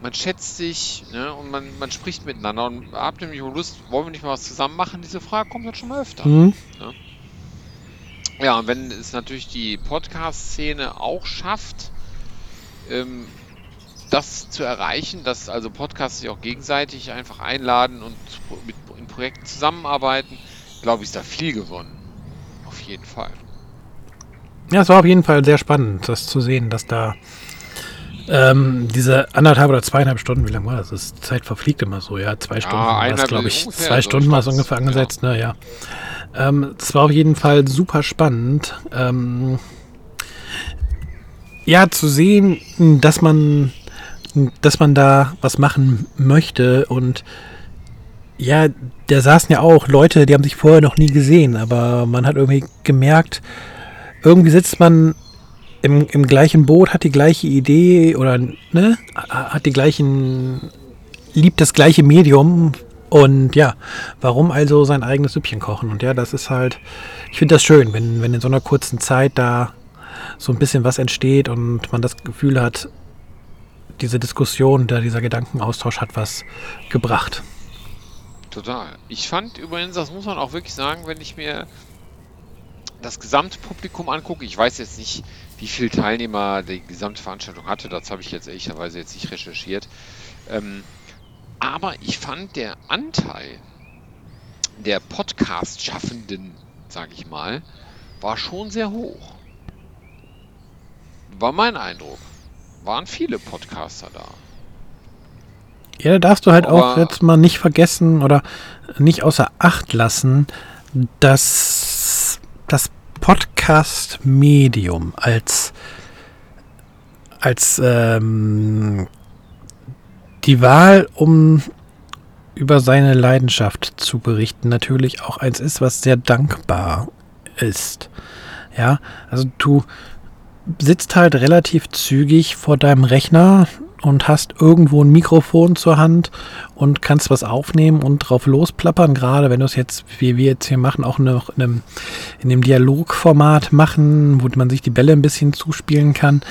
man schätzt sich ne, und man, man spricht miteinander. Und habt ihr nämlich Lust, wollen wir nicht mal was zusammen machen? Diese Frage kommt dann schon mal öfter. Mhm. Ne? Ja, und wenn es natürlich die Podcast-Szene auch schafft, ähm, das zu erreichen, dass also Podcasts sich auch gegenseitig einfach einladen und mit, in Projekten zusammenarbeiten, glaube ich, ist da viel gewonnen. Auf jeden Fall. Ja, es war auf jeden Fall sehr spannend, das zu sehen, dass da ähm, diese anderthalb oder zweieinhalb Stunden, wie lange war das? das ist, Zeit verfliegt immer so, ja, zwei Stunden war es, glaube ich. Zwei Stunden war es ungefähr angesetzt, ja. ne, ja. Ähm, das war auf jeden Fall super spannend. Ähm, ja, zu sehen, dass man, dass man da was machen möchte und ja, da saßen ja auch Leute, die haben sich vorher noch nie gesehen, aber man hat irgendwie gemerkt, irgendwie sitzt man im, im gleichen Boot, hat die gleiche Idee oder ne, hat die gleichen, liebt das gleiche Medium und ja, warum also sein eigenes Süppchen kochen? Und ja, das ist halt, ich finde das schön, wenn, wenn in so einer kurzen Zeit da so ein bisschen was entsteht und man das Gefühl hat, diese Diskussion, da dieser Gedankenaustausch hat was gebracht. Total. Ich fand übrigens, das muss man auch wirklich sagen, wenn ich mir das gesamte Publikum angucke, ich weiß jetzt nicht, wie viele Teilnehmer die gesamte Veranstaltung hatte, das habe ich jetzt ehrlicherweise jetzt nicht recherchiert. Ähm, aber ich fand der Anteil der Podcast-Schaffenden, sage ich mal, war schon sehr hoch. War mein Eindruck. Waren viele Podcaster da. Ja, da darfst du halt Aber auch jetzt mal nicht vergessen oder nicht außer Acht lassen, dass das Podcast-Medium als, als ähm, die Wahl, um über seine Leidenschaft zu berichten, natürlich auch eins ist, was sehr dankbar ist. Ja, also du sitzt halt relativ zügig vor deinem Rechner und hast irgendwo ein Mikrofon zur Hand und kannst was aufnehmen und drauf losplappern. Gerade wenn du es jetzt, wie wir jetzt hier machen, auch noch in einem, in einem Dialogformat machen, wo man sich die Bälle ein bisschen zuspielen kann.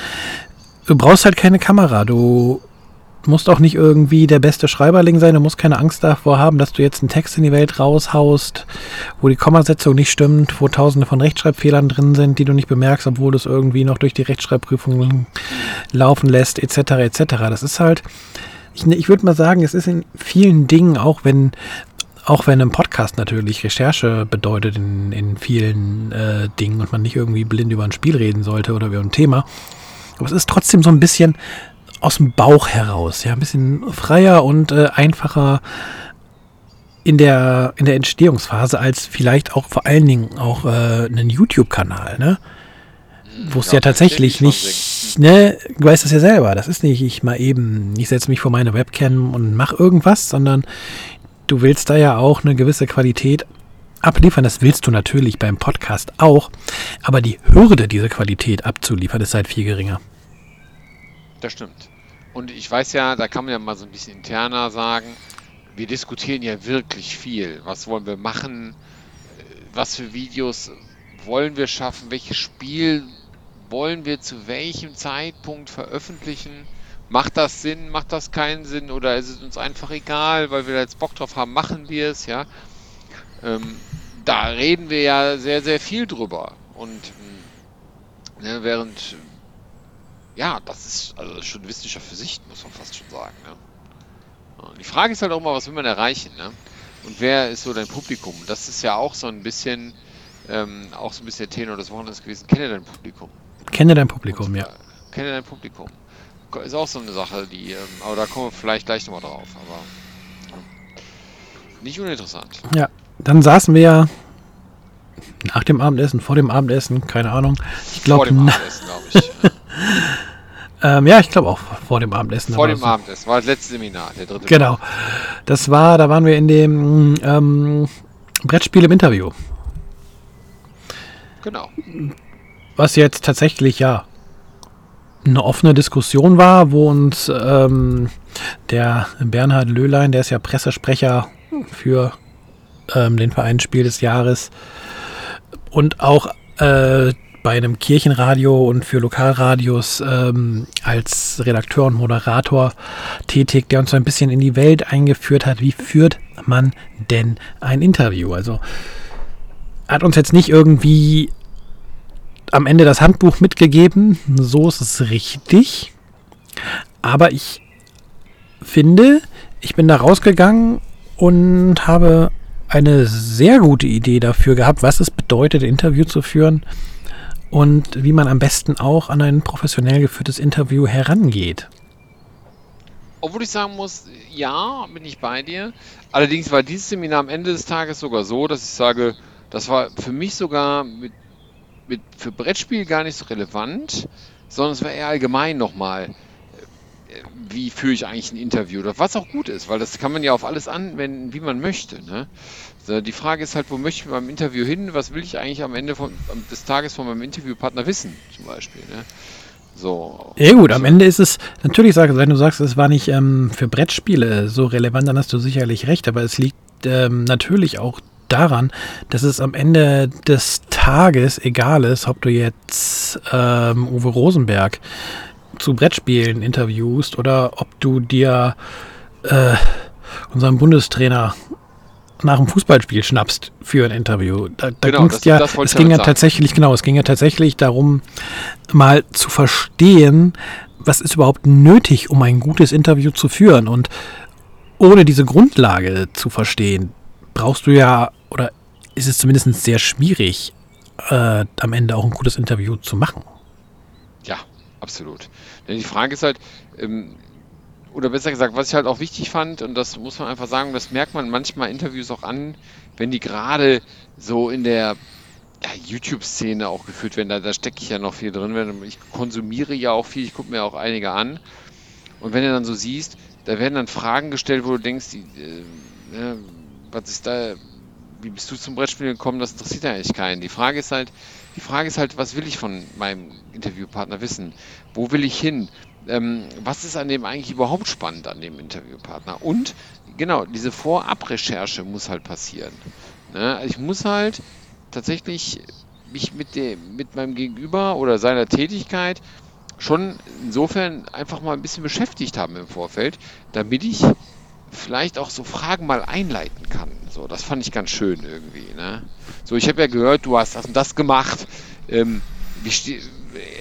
Du brauchst halt keine Kamera. Du musst auch nicht irgendwie der beste Schreiberling sein. Du musst keine Angst davor haben, dass du jetzt einen Text in die Welt raushaust, wo die Kommasetzung nicht stimmt, wo tausende von Rechtschreibfehlern drin sind, die du nicht bemerkst, obwohl du es irgendwie noch durch die Rechtschreibprüfung laufen lässt, etc. etc. Das ist halt, ich, ich würde mal sagen, es ist in vielen Dingen, auch wenn auch wenn im Podcast natürlich Recherche bedeutet in, in vielen äh, Dingen und man nicht irgendwie blind über ein Spiel reden sollte oder über ein Thema, aber es ist trotzdem so ein bisschen aus dem Bauch heraus, ja, ein bisschen freier und äh, einfacher in der, in der Entstehungsphase als vielleicht auch vor allen Dingen auch äh, einen YouTube-Kanal, ne? Wo es ja, ja tatsächlich nicht, ne, du weißt das ja selber, das ist nicht, ich mal eben, ich setze mich vor meine Webcam und mache irgendwas, sondern du willst da ja auch eine gewisse Qualität abliefern, das willst du natürlich beim Podcast auch, aber die Hürde, diese Qualität abzuliefern, ist halt viel geringer. Das stimmt. Und ich weiß ja, da kann man ja mal so ein bisschen interner sagen, wir diskutieren ja wirklich viel. Was wollen wir machen? Was für Videos wollen wir schaffen? Welches Spiel wollen wir zu welchem Zeitpunkt veröffentlichen? Macht das Sinn? Macht das keinen Sinn? Oder ist es uns einfach egal, weil wir jetzt Bock drauf haben, machen wir es, ja? Ähm, da reden wir ja sehr, sehr viel drüber. Und ne, während ja, das ist also schon Wissenschaft für sich, muss man fast schon sagen. Ne? Und die Frage ist halt auch mal, was will man erreichen? Ne? Und wer ist so dein Publikum? Das ist ja auch so ein bisschen, ähm, auch so ein bisschen der Tenor des Wochenendes gewesen. Kenne dein Publikum. Kenne dein Publikum, Und, ja. Kenne dein Publikum. Ist auch so eine Sache, die, ähm, aber da kommen wir vielleicht gleich nochmal drauf. Aber ja. nicht uninteressant. Ja, dann saßen wir ja nach dem Abendessen, vor dem Abendessen, keine Ahnung. Ich glaube, vor dem Abendessen, glaube ich. Ähm, ja, ich glaube auch vor dem Abendessen. Vor dem so. Abendessen, war das letzte Seminar, der dritte. Genau. Das war, da waren wir in dem ähm, Brettspiel im Interview. Genau. Was jetzt tatsächlich ja eine offene Diskussion war, wo uns ähm, der Bernhard Löhlein, der ist ja Pressesprecher für ähm, den Verein Spiel des Jahres und auch äh, bei einem Kirchenradio und für Lokalradios ähm, als Redakteur und Moderator tätig, der uns so ein bisschen in die Welt eingeführt hat. Wie führt man denn ein Interview? Also hat uns jetzt nicht irgendwie am Ende das Handbuch mitgegeben, so ist es richtig. Aber ich finde, ich bin da rausgegangen und habe eine sehr gute Idee dafür gehabt, was es bedeutet, Interview zu führen und wie man am besten auch an ein professionell geführtes Interview herangeht. Obwohl ich sagen muss, ja, bin ich bei dir. Allerdings war dieses Seminar am Ende des Tages sogar so, dass ich sage, das war für mich sogar mit, mit für Brettspiel gar nicht so relevant, sondern es war eher allgemein nochmal wie führe ich eigentlich ein Interview oder was auch gut ist, weil das kann man ja auf alles anwenden, wie man möchte. Ne? Die Frage ist halt, wo möchte ich beim Interview hin? Was will ich eigentlich am Ende von, des Tages von meinem Interviewpartner wissen, zum Beispiel? Ne? So. Ja gut, am Ende ist es, natürlich, wenn du sagst, es war nicht ähm, für Brettspiele so relevant, dann hast du sicherlich recht, aber es liegt ähm, natürlich auch daran, dass es am Ende des Tages egal ist, ob du jetzt ähm, Uwe Rosenberg zu Brettspielen interviewst oder ob du dir äh, unseren Bundestrainer nach dem Fußballspiel schnappst für ein Interview. Da, da genau, das, ja, das es ging ja sagen. tatsächlich, genau, es ging ja tatsächlich darum, mal zu verstehen, was ist überhaupt nötig, um ein gutes Interview zu führen. Und ohne diese Grundlage zu verstehen, brauchst du ja, oder ist es zumindest sehr schwierig, äh, am Ende auch ein gutes Interview zu machen. Ja, absolut. Denn die Frage ist halt, ähm, oder besser gesagt, was ich halt auch wichtig fand, und das muss man einfach sagen, das merkt man manchmal Interviews auch an, wenn die gerade so in der ja, YouTube-Szene auch geführt werden, da, da stecke ich ja noch viel drin. Ich konsumiere ja auch viel, ich gucke mir auch einige an. Und wenn du dann so siehst, da werden dann Fragen gestellt, wo du denkst, die, äh, ne, was ist da, wie bist du zum Brettspiel gekommen, das interessiert ja eigentlich keinen. Die Frage ist halt, die Frage ist halt, was will ich von meinem Interviewpartner wissen? Wo will ich hin? Ähm, was ist an dem eigentlich überhaupt spannend an dem Interviewpartner? Und genau, diese Vorabrecherche muss halt passieren. Ne? Also ich muss halt tatsächlich mich mit, dem, mit meinem Gegenüber oder seiner Tätigkeit schon insofern einfach mal ein bisschen beschäftigt haben im Vorfeld, damit ich vielleicht auch so Fragen mal einleiten kann. So, das fand ich ganz schön irgendwie. Ne? So, ich habe ja gehört, du hast das und das gemacht. Ähm,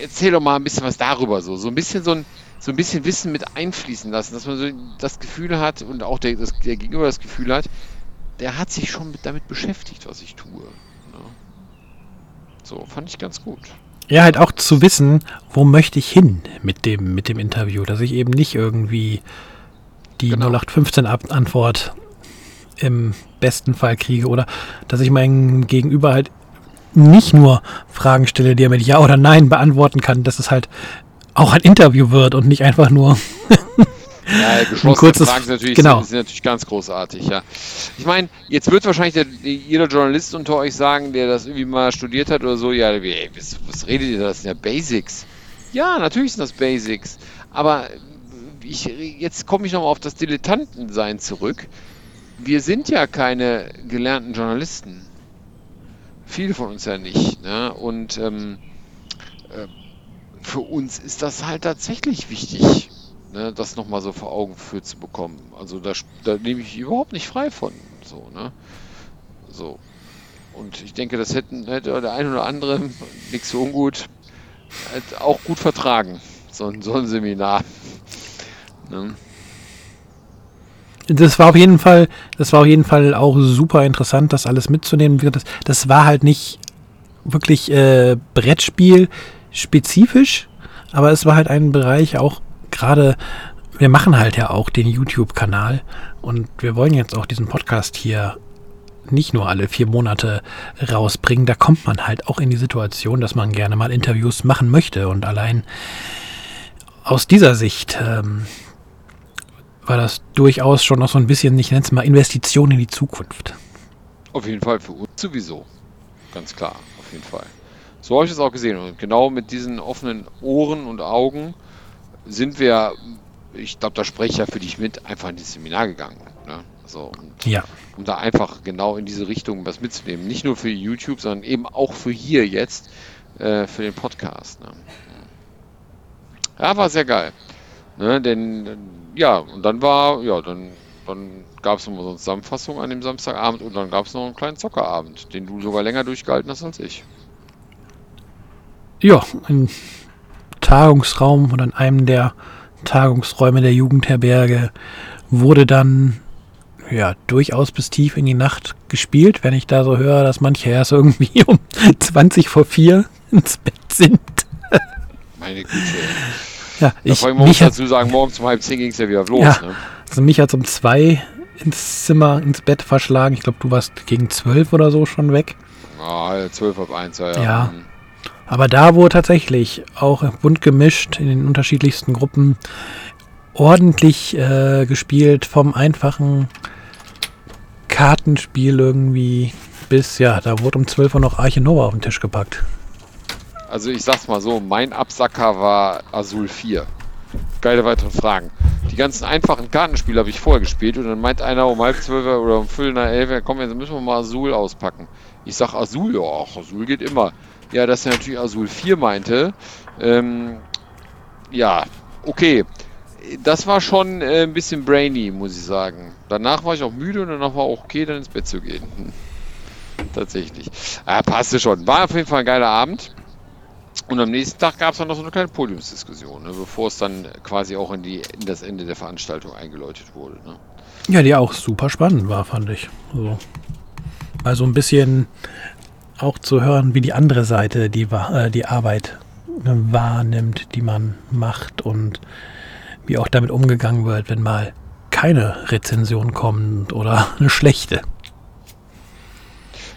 erzähl doch mal ein bisschen was darüber. So, so ein bisschen so ein, so ein bisschen Wissen mit einfließen lassen, dass man so das Gefühl hat und auch der, das, der Gegenüber das Gefühl hat, der hat sich schon mit, damit beschäftigt, was ich tue. Ne? So, fand ich ganz gut. Ja, halt auch zu wissen, wo möchte ich hin mit dem, mit dem Interview, dass ich eben nicht irgendwie die genau. 0815-Antwort im besten Fall kriege oder dass ich meinem Gegenüber halt nicht nur Fragen stelle, die er mit Ja oder Nein beantworten kann, dass es halt auch ein Interview wird und nicht einfach nur Ja, geschlossene kurzes, Fragen sind natürlich, genau. sind, natürlich ganz großartig, ja. Ich meine, jetzt wird wahrscheinlich der, jeder Journalist unter euch sagen, der das irgendwie mal studiert hat oder so, ja, ey, was, was redet ihr da? Das sind ja Basics. Ja, natürlich sind das Basics. Aber ich, jetzt komme ich nochmal auf das Dilettantensein zurück. Wir sind ja keine gelernten Journalisten. Viele von uns ja nicht. Ne? Und ähm, äh, für uns ist das halt tatsächlich wichtig, ne? das nochmal so vor Augen geführt zu bekommen. Also da, da nehme ich überhaupt nicht frei von. So, ne? so. Und ich denke, das hätten, hätte der ein oder andere, nichts so ungut, halt auch gut vertragen. So ein, so ein Seminar. Ne? Das war auf jeden Fall, das war auf jeden Fall auch super interessant, das alles mitzunehmen. Das, das war halt nicht wirklich äh, Brettspiel spezifisch, aber es war halt ein Bereich auch gerade, wir machen halt ja auch den YouTube-Kanal und wir wollen jetzt auch diesen Podcast hier nicht nur alle vier Monate rausbringen. Da kommt man halt auch in die Situation, dass man gerne mal Interviews machen möchte und allein aus dieser Sicht ähm, war das durchaus schon noch so ein bisschen, ich nenne es mal Investition in die Zukunft. Auf jeden Fall, für uns sowieso. Ganz klar, auf jeden Fall. So habe ich es auch gesehen. Und genau mit diesen offenen Ohren und Augen sind wir, ich glaube, da spreche ich ja für dich mit, einfach in das Seminar gegangen. Ne? So, und, ja. Um da einfach genau in diese Richtung was mitzunehmen. Nicht nur für YouTube, sondern eben auch für hier jetzt, äh, für den Podcast. Ne? Ja, war sehr geil. Ne? Denn, ja, und dann war, ja, dann, dann gab es noch so eine Zusammenfassung an dem Samstagabend und dann gab es noch einen kleinen Zockerabend, den du sogar länger durchgehalten hast als ich. Ja, ein Tagungsraum oder in einem der Tagungsräume der Jugendherberge wurde dann ja durchaus bis tief in die Nacht gespielt, wenn ich da so höre, dass manche erst irgendwie um 20 vor 4 ins Bett sind. Meine Güte. Ja, ich da muss dazu sagen, morgens um halb zehn ging es ja wieder los. Ja, ne? Also mich hat es um zwei ins Zimmer, ins Bett verschlagen. Ich glaube, du warst gegen zwölf oder so schon weg. Ah, zwölf auf eins, ja. ja. ja. Mhm. Aber da wurde tatsächlich auch bunt gemischt in den unterschiedlichsten Gruppen ordentlich äh, gespielt, vom einfachen Kartenspiel irgendwie bis, ja, da wurde um 12 Uhr noch Arche Nova auf den Tisch gepackt. Also ich sag's mal so, mein Absacker war Azul 4. Geile weitere Fragen. Die ganzen einfachen Kartenspiele habe ich vorher gespielt und dann meint einer um halb zwölf oder um viertel nach elf, komm, jetzt müssen wir mal Azul auspacken. Ich sag Azul, ja, Azul geht immer ja, dass er natürlich Azul 4 meinte. Ähm, ja, okay. Das war schon äh, ein bisschen brainy, muss ich sagen. Danach war ich auch müde und danach war auch okay, dann ins Bett zu gehen. Tatsächlich. Ja, passte schon. War auf jeden Fall ein geiler Abend. Und am nächsten Tag gab es dann noch so eine kleine Podiumsdiskussion, ne, bevor es dann quasi auch in, die, in das Ende der Veranstaltung eingeläutet wurde. Ne. Ja, die auch super spannend war, fand ich. So. Also ein bisschen auch zu hören, wie die andere Seite die, äh, die Arbeit wahrnimmt, die man macht und wie auch damit umgegangen wird, wenn mal keine Rezension kommt oder eine schlechte.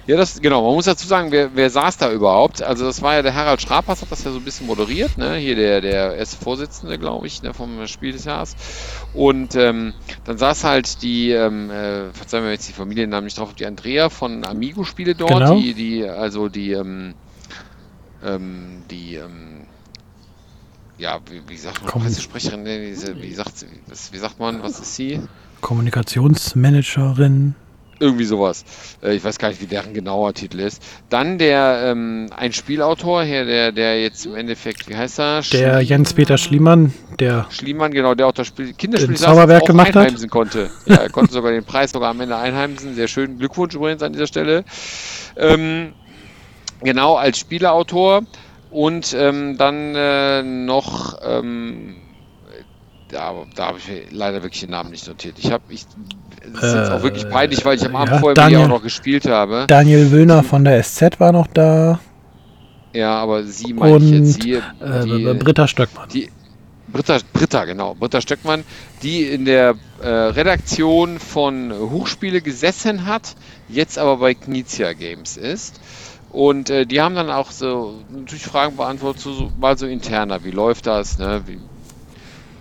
Ja, das genau. Man muss dazu sagen, wer, wer saß da überhaupt? Also das war ja der Harald Schrapers, hat das ja so ein bisschen moderiert, ne? Hier der, der erste Vorsitzende, glaube ich, ne, vom Spiel des Jahres. Und ähm, dann saß halt die, ähm, äh, verzeihen wir jetzt die Familiennamen nicht drauf, die Andrea von Amigo Spiele dort, genau. die, die, also die, ähm, ähm, die, ähm, ja, wie, wie sagt man, Pressesprecherin, wie sagt, wie sagt man, was ist sie? Kommunikationsmanagerin. Irgendwie sowas. Äh, ich weiß gar nicht, wie deren genauer Titel ist. Dann der ähm, ein Spielautor, hier, der, der jetzt im Endeffekt, wie heißt er? Der Jens-Peter Schliemann, der Schliemann, genau, der auch das Spiel Kinderspiel Zauberwerk gemacht einheimsen hat. konnte. Ja, er konnte sogar den Preis sogar am Ende einheimsen. Sehr schön. Glückwunsch übrigens an dieser Stelle. Ähm, genau, als Spieleautor. Und ähm, dann äh, noch ähm, da, da habe ich leider wirklich den Namen nicht notiert. Ich habe, ich, das ist jetzt auch wirklich äh, peinlich, weil ich am Abend ja, vorher Daniel, auch noch gespielt habe. Daniel Wöhner von der SZ war noch da. Ja, aber sie meine ich jetzt hier. Äh, die, Britta Stöckmann. Die, Britta, Britta, genau. Britta Stöckmann, die in der äh, Redaktion von Hochspiele gesessen hat, jetzt aber bei Knizia Games ist. Und äh, die haben dann auch so natürlich Fragen beantwortet, so, mal so interner, wie läuft das, ne? wie,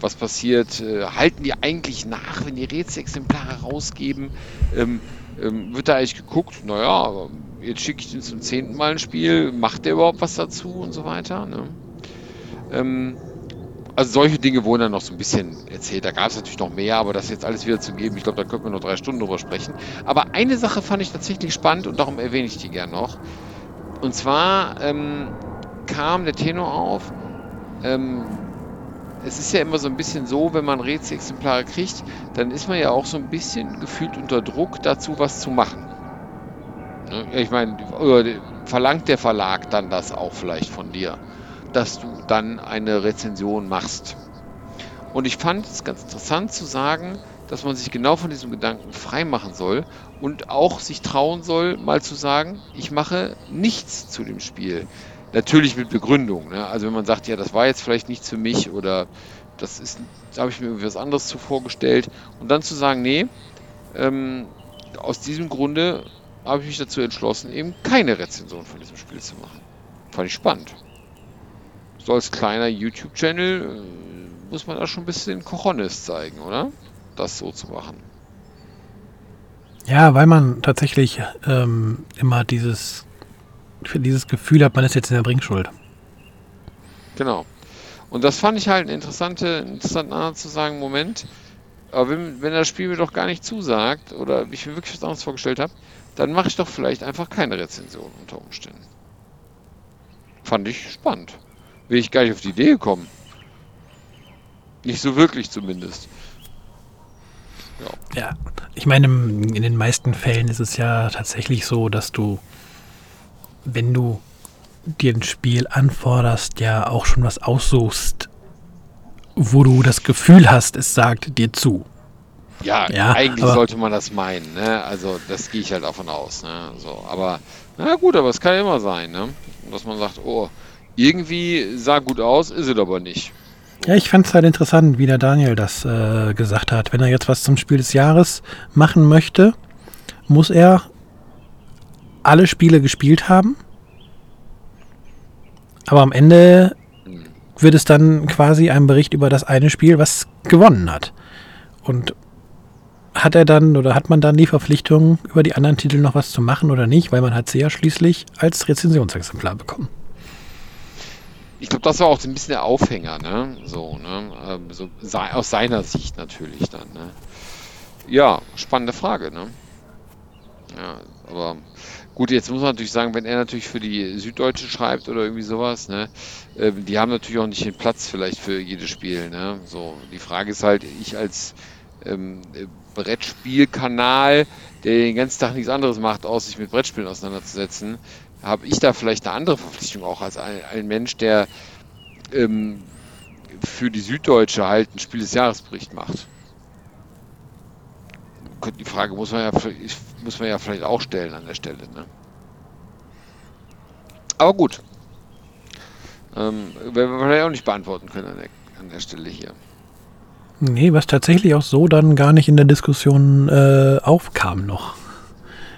was passiert, äh, halten die eigentlich nach, wenn die Rätselexemplare rausgeben? Ähm, ähm, wird da eigentlich geguckt, naja, jetzt schicke ich den zum zehnten Mal ein Spiel, macht der überhaupt was dazu und so weiter. Ne? Ähm, also solche Dinge wurden dann noch so ein bisschen erzählt. Da gab es natürlich noch mehr, aber das jetzt alles wieder zu geben, ich glaube, da könnten wir noch drei Stunden drüber sprechen. Aber eine Sache fand ich tatsächlich spannend und darum erwähne ich die gern noch. Und zwar ähm, kam der Tenor auf, ähm, es ist ja immer so ein bisschen so, wenn man Rätselexemplare kriegt, dann ist man ja auch so ein bisschen gefühlt unter Druck dazu, was zu machen. Ich meine, verlangt der Verlag dann das auch vielleicht von dir, dass du dann eine Rezension machst. Und ich fand es ganz interessant zu sagen, dass man sich genau von diesem Gedanken frei machen soll und auch sich trauen soll, mal zu sagen, ich mache nichts zu dem Spiel. Natürlich mit Begründung. Ne? Also wenn man sagt, ja, das war jetzt vielleicht nichts für mich oder das ist, da habe ich mir irgendwie was anderes zu vorgestellt. Und dann zu sagen, nee, ähm, aus diesem Grunde habe ich mich dazu entschlossen, eben keine Rezension von diesem Spiel zu machen. Fand ich spannend. So als kleiner YouTube-Channel, muss man da schon ein bisschen Cojones zeigen, oder? Das so zu machen. Ja, weil man tatsächlich ähm, immer dieses, dieses Gefühl hat, man ist jetzt in der Bringschuld. Genau. Und das fand ich halt eine interessante, interessante Art zu sagen, Moment, aber wenn, wenn das Spiel mir doch gar nicht zusagt oder ich mir wirklich was anderes vorgestellt habe, dann mache ich doch vielleicht einfach keine Rezension unter Umständen. Fand ich spannend. Wäre ich gar nicht auf die Idee gekommen. Nicht so wirklich zumindest. Ja. ja, ich meine, in den meisten Fällen ist es ja tatsächlich so, dass du, wenn du dir ein Spiel anforderst, ja auch schon was aussuchst, wo du das Gefühl hast, es sagt dir zu. Ja, ja eigentlich sollte man das meinen, ne? Also das gehe ich halt davon aus, ne? So, aber na gut, aber es kann ja immer sein, ne? Dass man sagt, oh, irgendwie sah gut aus, ist es aber nicht. Ja, ich fand es halt interessant, wie der Daniel das äh, gesagt hat. Wenn er jetzt was zum Spiel des Jahres machen möchte, muss er alle Spiele gespielt haben. Aber am Ende wird es dann quasi ein Bericht über das eine Spiel, was gewonnen hat. Und hat er dann oder hat man dann die Verpflichtung, über die anderen Titel noch was zu machen oder nicht, weil man hat sie ja schließlich als Rezensionsexemplar bekommen. Ich glaube, das war auch so ein bisschen der Aufhänger, ne? So, ne? Ähm, so aus seiner Sicht natürlich dann, ne? Ja, spannende Frage, ne? Ja, aber gut, jetzt muss man natürlich sagen, wenn er natürlich für die Süddeutsche schreibt oder irgendwie sowas, ne? Äh, die haben natürlich auch nicht den Platz vielleicht für jedes Spiel, ne? So, die Frage ist halt, ich als ähm, Brettspielkanal, der den ganzen Tag nichts anderes macht, aus sich mit Brettspielen auseinanderzusetzen, habe ich da vielleicht eine andere Verpflichtung auch als ein, ein Mensch, der ähm, für die Süddeutsche halt ein Spiel des Jahresbericht macht. Die Frage muss man ja, muss man ja vielleicht auch stellen an der Stelle. Ne? Aber gut. Ähm, werden wir vielleicht auch nicht beantworten können an der, an der Stelle hier. Nee, was tatsächlich auch so dann gar nicht in der Diskussion äh, aufkam noch.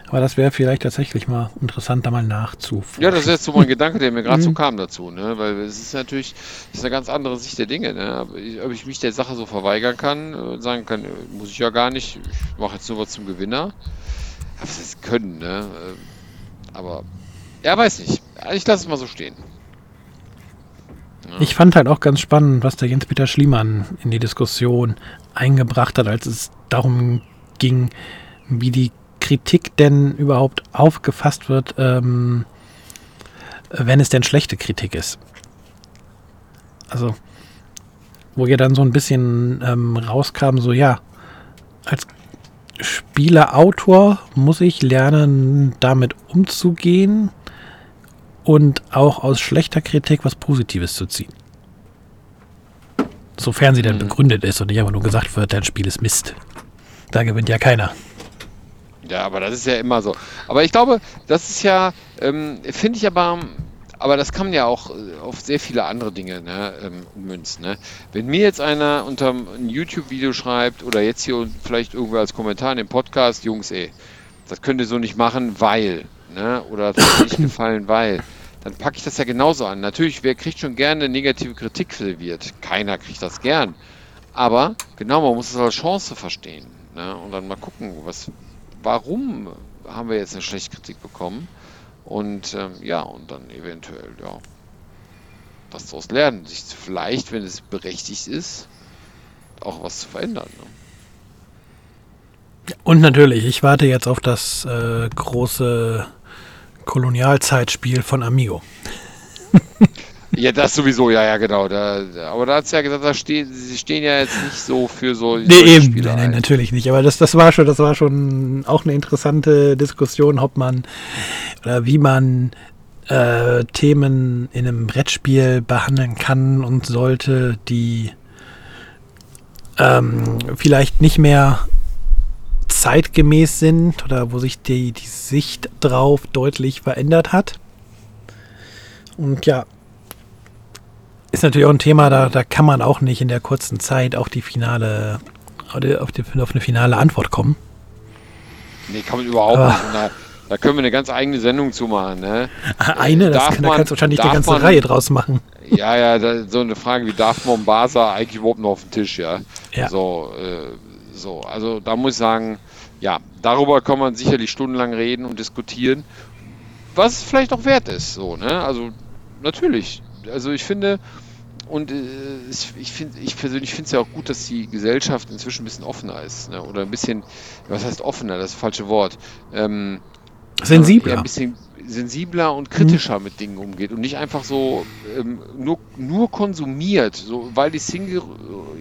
Aber das wäre vielleicht tatsächlich mal interessant, da mal nachzuforschen. Ja, das ist jetzt so mein Gedanke, der mir gerade so mhm. kam dazu, ne? Weil es ist natürlich, das ist eine ganz andere Sicht der Dinge, ne? Ob ich mich der Sache so verweigern kann und sagen kann, äh, muss ich ja gar nicht, ich mache jetzt nur was zum Gewinner. Das ist können, ne? Äh, aber, ja, weiß nicht. Ich lasse es mal so stehen. Ich fand halt auch ganz spannend, was der Jens-Peter Schliemann in die Diskussion eingebracht hat, als es darum ging, wie die Kritik denn überhaupt aufgefasst wird, ähm, wenn es denn schlechte Kritik ist. Also, wo ihr dann so ein bisschen ähm, rauskam, so ja, als Spielerautor muss ich lernen, damit umzugehen und auch aus schlechter Kritik was Positives zu ziehen. Sofern sie dann mhm. begründet ist und nicht einfach nur gesagt wird, dein Spiel ist Mist. Da gewinnt ja keiner. Ja, aber das ist ja immer so. Aber ich glaube, das ist ja, ähm, finde ich aber, aber das kann man ja auch äh, auf sehr viele andere Dinge ne, ähm, ummünzen. Ne? Wenn mir jetzt einer unter ein YouTube-Video schreibt oder jetzt hier vielleicht irgendwo als Kommentar in dem Podcast, Jungs, ey, das könnt ihr so nicht machen, weil, ne? oder das hat nicht gefallen, weil dann packe ich das ja genauso an. Natürlich, wer kriegt schon gerne negative Kritik serviert? Keiner kriegt das gern. Aber genau, man muss es als Chance verstehen. Ne? Und dann mal gucken, was, warum haben wir jetzt eine schlechte Kritik bekommen? Und ähm, ja, und dann eventuell, ja, was daraus lernen. Sich vielleicht, wenn es berechtigt ist, auch was zu verändern. Ne? Und natürlich, ich warte jetzt auf das äh, große Kolonialzeitspiel von Amigo. Ja, das sowieso, ja, ja, genau. Da, aber da hat es ja gesagt, da stehen, sie stehen ja jetzt nicht so für so. Nee, eben, Spiele nein, natürlich nicht. Aber das, das war schon, das war schon auch eine interessante Diskussion, ob man oder wie man äh, Themen in einem Brettspiel behandeln kann und sollte, die ähm, vielleicht nicht mehr zeitgemäß sind oder wo sich die, die Sicht drauf deutlich verändert hat. Und ja, ist natürlich auch ein Thema, da, da kann man auch nicht in der kurzen Zeit auf die finale, auf, die, auf eine finale Antwort kommen. Nee, kann man überhaupt Aber, nicht. Da können wir eine ganz eigene Sendung zu machen. Ne? Eine, das kann, da kannst du wahrscheinlich eine ganze man, Reihe draus machen. Ja, ja, da, so eine Frage wie darf Mombasa eigentlich überhaupt noch auf den Tisch, ja? ja. So, äh, so, also da muss ich sagen, ja, darüber kann man sicherlich stundenlang reden und diskutieren, was vielleicht auch wert ist, so, ne? Also natürlich. Also ich finde, und äh, ich, finde, ich persönlich finde es ja auch gut, dass die Gesellschaft inzwischen ein bisschen offener ist. Ne? Oder ein bisschen, was heißt offener, das ist das falsche Wort. Ähm, sensibler. ein bisschen sensibler und kritischer mhm. mit Dingen umgeht und nicht einfach so ähm, nur, nur konsumiert, so weil ich es hinge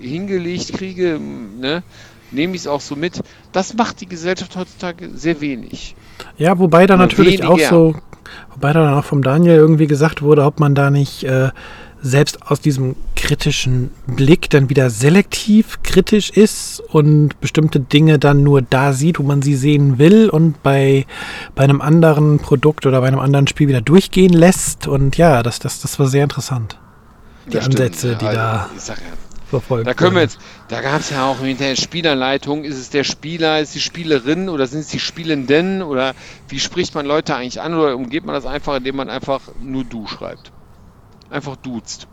hingelegt kriege, ne, nehme ich es auch so mit. Das macht die Gesellschaft heutzutage sehr wenig. Ja, wobei da natürlich weniger. auch so, wobei da dann auch vom Daniel irgendwie gesagt wurde, ob man da nicht äh, selbst aus diesem kritischen Blick dann wieder selektiv kritisch ist und bestimmte Dinge dann nur da sieht, wo man sie sehen will und bei, bei einem anderen Produkt oder bei einem anderen Spiel wieder durchgehen lässt. Und ja, das, das, das war sehr interessant. Die das Ansätze, stimmt. die da verfolgt Da können wir jetzt, da gab es ja auch in der Spielerleitung, ist es der Spieler, ist die Spielerin oder sind es die Spielenden oder wie spricht man Leute eigentlich an oder umgeht man das einfach, indem man einfach nur du schreibt? Einfach duzt.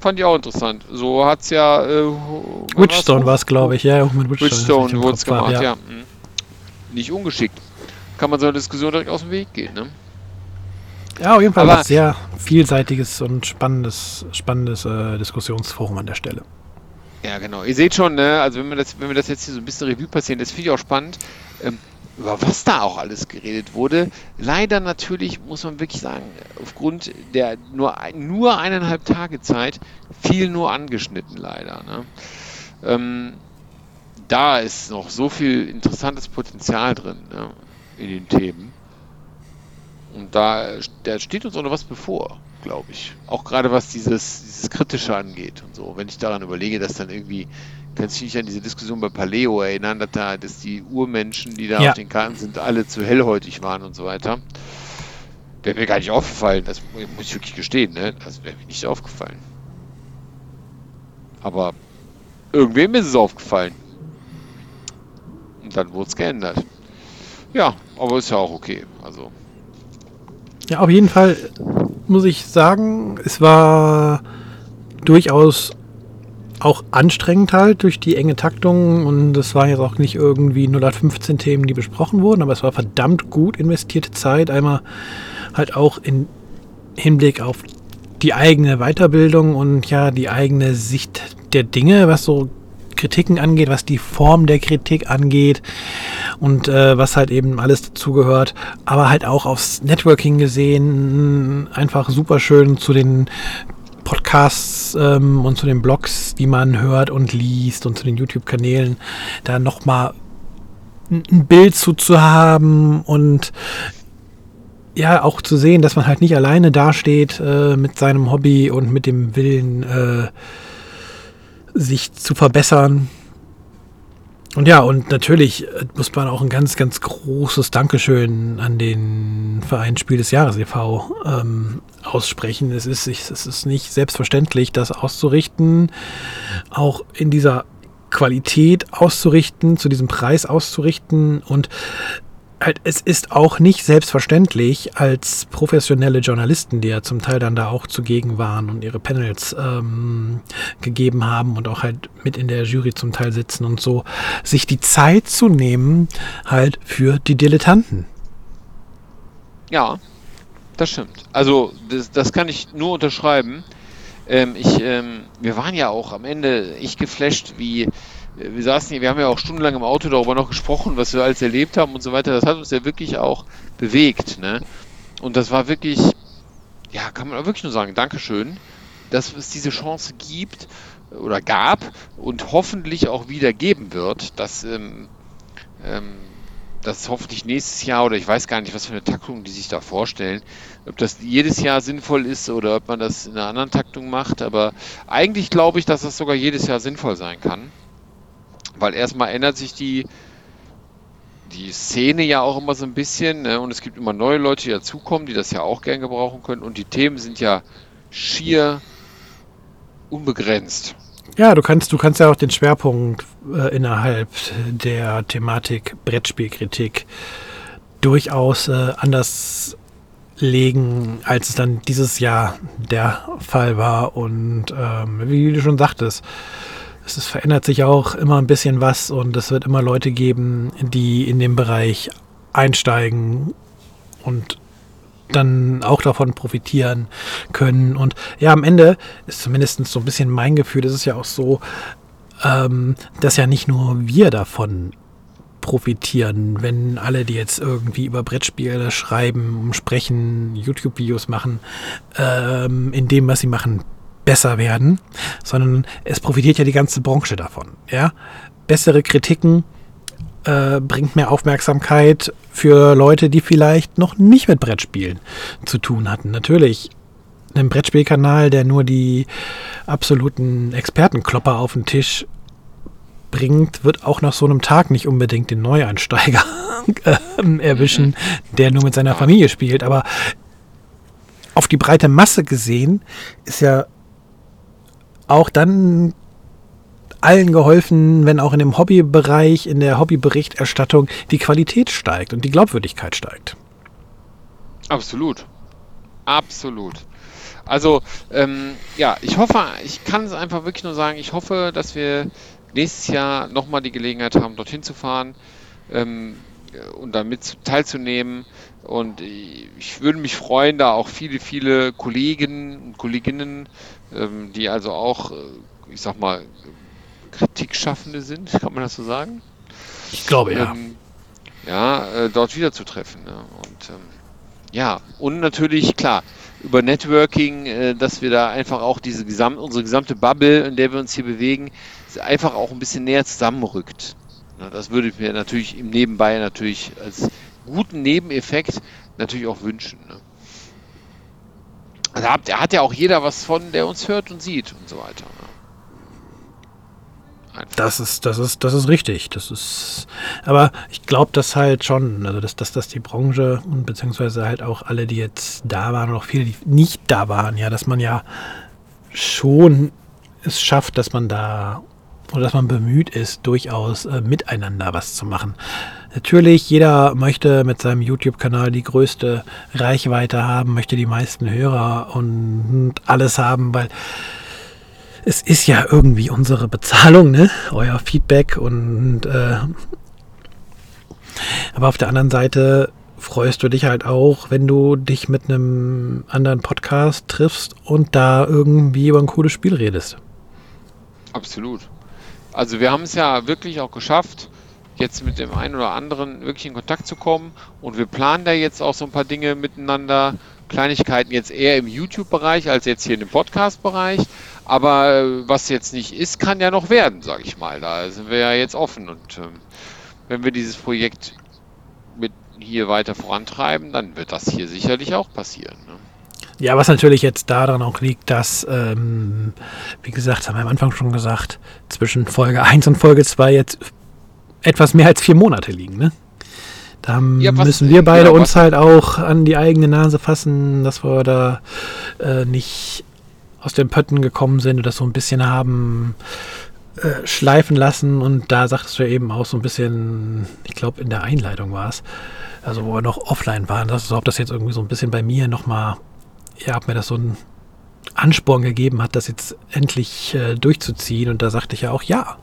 Fand ich auch interessant. So hat es ja. Äh, Witchstone war es, glaube ich, ja, mit Witchstone. Witchstone wurde es gemacht, ja. ja. Hm. Nicht ungeschickt. Kann man so eine Diskussion direkt aus dem Weg gehen, ne? Ja, auf jeden Fall ein sehr vielseitiges und spannendes, spannendes äh, Diskussionsforum an der Stelle. Ja, genau. Ihr seht schon, ne, also wenn wir das, wenn wir das jetzt hier so ein bisschen Revue passieren, das finde ich auch spannend. Ähm, über was da auch alles geredet wurde. Leider natürlich, muss man wirklich sagen, aufgrund der nur, nur eineinhalb Tage Zeit viel nur angeschnitten, leider. Ne? Ähm, da ist noch so viel interessantes Potenzial drin ne, in den Themen. Und da, da steht uns auch noch was bevor, glaube ich. Auch gerade was dieses, dieses Kritische angeht und so. Wenn ich daran überlege, dass dann irgendwie kannst du dich an diese Diskussion bei Paleo erinnern, dass, da, dass die Urmenschen, die da ja. auf den Karten sind, alle zu hellhäutig waren und so weiter. Wäre mir gar nicht aufgefallen, das muss ich wirklich gestehen, ne? Das wäre mir nicht aufgefallen. Aber irgendwem ist es aufgefallen. Und dann wurde es geändert. Ja, aber ist ja auch okay. Also. Ja, auf jeden Fall muss ich sagen, es war durchaus auch anstrengend halt durch die enge Taktung und es waren jetzt auch nicht irgendwie 0815 Themen, die besprochen wurden, aber es war verdammt gut investierte Zeit. Einmal halt auch in Hinblick auf die eigene Weiterbildung und ja, die eigene Sicht der Dinge, was so Kritiken angeht, was die Form der Kritik angeht und äh, was halt eben alles dazugehört, aber halt auch aufs Networking gesehen, einfach super schön zu den Podcasts ähm, und zu den Blogs, die man hört und liest und zu den YouTube-Kanälen, da nochmal ein Bild zu, zu haben und ja, auch zu sehen, dass man halt nicht alleine dasteht äh, mit seinem Hobby und mit dem Willen, äh, sich zu verbessern und ja, und natürlich äh, muss man auch ein ganz, ganz großes Dankeschön an den Verein Spiel des Jahres e.V. Ähm, aussprechen. Es ist, es ist nicht selbstverständlich, das auszurichten, auch in dieser Qualität auszurichten, zu diesem Preis auszurichten und es ist auch nicht selbstverständlich als professionelle Journalisten, die ja zum Teil dann da auch zugegen waren und ihre Panels ähm, gegeben haben und auch halt mit in der Jury zum Teil sitzen und so, sich die Zeit zu nehmen halt für die Dilettanten. Ja, das stimmt. Also das, das kann ich nur unterschreiben. Ähm, ich, ähm, wir waren ja auch am Ende ich geflasht, wie wir saßen hier, wir haben ja auch stundenlang im Auto darüber noch gesprochen, was wir alles erlebt haben und so weiter. Das hat uns ja wirklich auch bewegt, ne? Und das war wirklich, ja, kann man wirklich nur sagen, Dankeschön, dass es diese Chance gibt oder gab und hoffentlich auch wieder geben wird, dass ähm, ähm, das hoffentlich nächstes Jahr oder ich weiß gar nicht, was für eine Taktung die sich da vorstellen, ob das jedes Jahr sinnvoll ist oder ob man das in einer anderen Taktung macht, aber eigentlich glaube ich, dass das sogar jedes Jahr sinnvoll sein kann. Weil erstmal ändert sich die, die Szene ja auch immer so ein bisschen ne? und es gibt immer neue Leute, die dazukommen, die das ja auch gern gebrauchen können und die Themen sind ja schier unbegrenzt. Ja, du kannst, du kannst ja auch den Schwerpunkt äh, innerhalb der Thematik Brettspielkritik durchaus äh, anders legen, als es dann dieses Jahr der Fall war. Und ähm, wie du schon sagtest, es verändert sich auch immer ein bisschen was und es wird immer Leute geben, die in dem Bereich einsteigen und dann auch davon profitieren können. Und ja, am Ende ist zumindest so ein bisschen mein Gefühl, ist ja auch so, ähm, dass ja nicht nur wir davon profitieren, wenn alle, die jetzt irgendwie über Brettspiele schreiben, sprechen, YouTube-Videos machen, ähm, in dem, was sie machen, besser werden, sondern es profitiert ja die ganze Branche davon. Ja? Bessere Kritiken äh, bringt mehr Aufmerksamkeit für Leute, die vielleicht noch nicht mit Brettspielen zu tun hatten. Natürlich ein Brettspielkanal, der nur die absoluten Expertenklopper auf den Tisch bringt, wird auch nach so einem Tag nicht unbedingt den Neueinsteiger äh, erwischen, der nur mit seiner Familie spielt. Aber auf die breite Masse gesehen ist ja auch dann allen geholfen, wenn auch in dem Hobbybereich, in der Hobbyberichterstattung die Qualität steigt und die Glaubwürdigkeit steigt. Absolut. Absolut. Also, ähm, ja, ich hoffe, ich kann es einfach wirklich nur sagen, ich hoffe, dass wir nächstes Jahr nochmal die Gelegenheit haben, dorthin zu fahren ähm, und damit teilzunehmen. Und ich würde mich freuen, da auch viele, viele Kollegen und Kolleginnen, ähm, die also auch, äh, ich sag mal, Kritikschaffende sind, kann man das so sagen? Ich glaube ja. Ähm, ja, äh, dort wieder zu treffen. Ne? Und ähm, ja, und natürlich, klar, über Networking, äh, dass wir da einfach auch diese gesamt, unsere gesamte Bubble, in der wir uns hier bewegen, einfach auch ein bisschen näher zusammenrückt. Ja, das würde ich mir natürlich im Nebenbei natürlich als guten Nebeneffekt natürlich auch wünschen. Ne? Also hat, hat ja auch jeder was von, der uns hört und sieht und so weiter. Das ist, das ist, das ist richtig. Das ist, aber ich glaube, dass halt schon, also dass, dass, dass die Branche und beziehungsweise halt auch alle, die jetzt da waren und auch viele, die nicht da waren, ja, dass man ja schon es schafft, dass man da oder dass man bemüht ist, durchaus äh, miteinander was zu machen. Natürlich, jeder möchte mit seinem YouTube-Kanal die größte Reichweite haben, möchte die meisten Hörer und alles haben, weil es ist ja irgendwie unsere Bezahlung, ne? Euer Feedback und äh, aber auf der anderen Seite freust du dich halt auch, wenn du dich mit einem anderen Podcast triffst und da irgendwie über ein cooles Spiel redest. Absolut. Also wir haben es ja wirklich auch geschafft, jetzt mit dem einen oder anderen wirklich in Kontakt zu kommen und wir planen da jetzt auch so ein paar Dinge miteinander. Kleinigkeiten jetzt eher im YouTube-Bereich als jetzt hier dem Podcast-Bereich. Aber äh, was jetzt nicht ist, kann ja noch werden, sage ich mal. Da sind wir ja jetzt offen. Und ähm, wenn wir dieses Projekt mit hier weiter vorantreiben, dann wird das hier sicherlich auch passieren. Ne? Ja, was natürlich jetzt daran auch liegt, dass, ähm, wie gesagt, haben wir am Anfang schon gesagt, zwischen Folge 1 und Folge 2 jetzt etwas mehr als vier Monate liegen. Ne? Da ja, was, müssen wir beide ja, uns halt auch an die eigene Nase fassen, dass wir da äh, nicht aus den Pötten gekommen sind und das so ein bisschen haben äh, schleifen lassen. Und da sagtest du ja eben auch so ein bisschen, ich glaube in der Einleitung war es, also wo wir noch offline waren, dass ob das jetzt irgendwie so ein bisschen bei mir nochmal ja, ob mir das so einen Ansporn gegeben hat, das jetzt endlich äh, durchzuziehen. Und da sagte ich ja auch ja.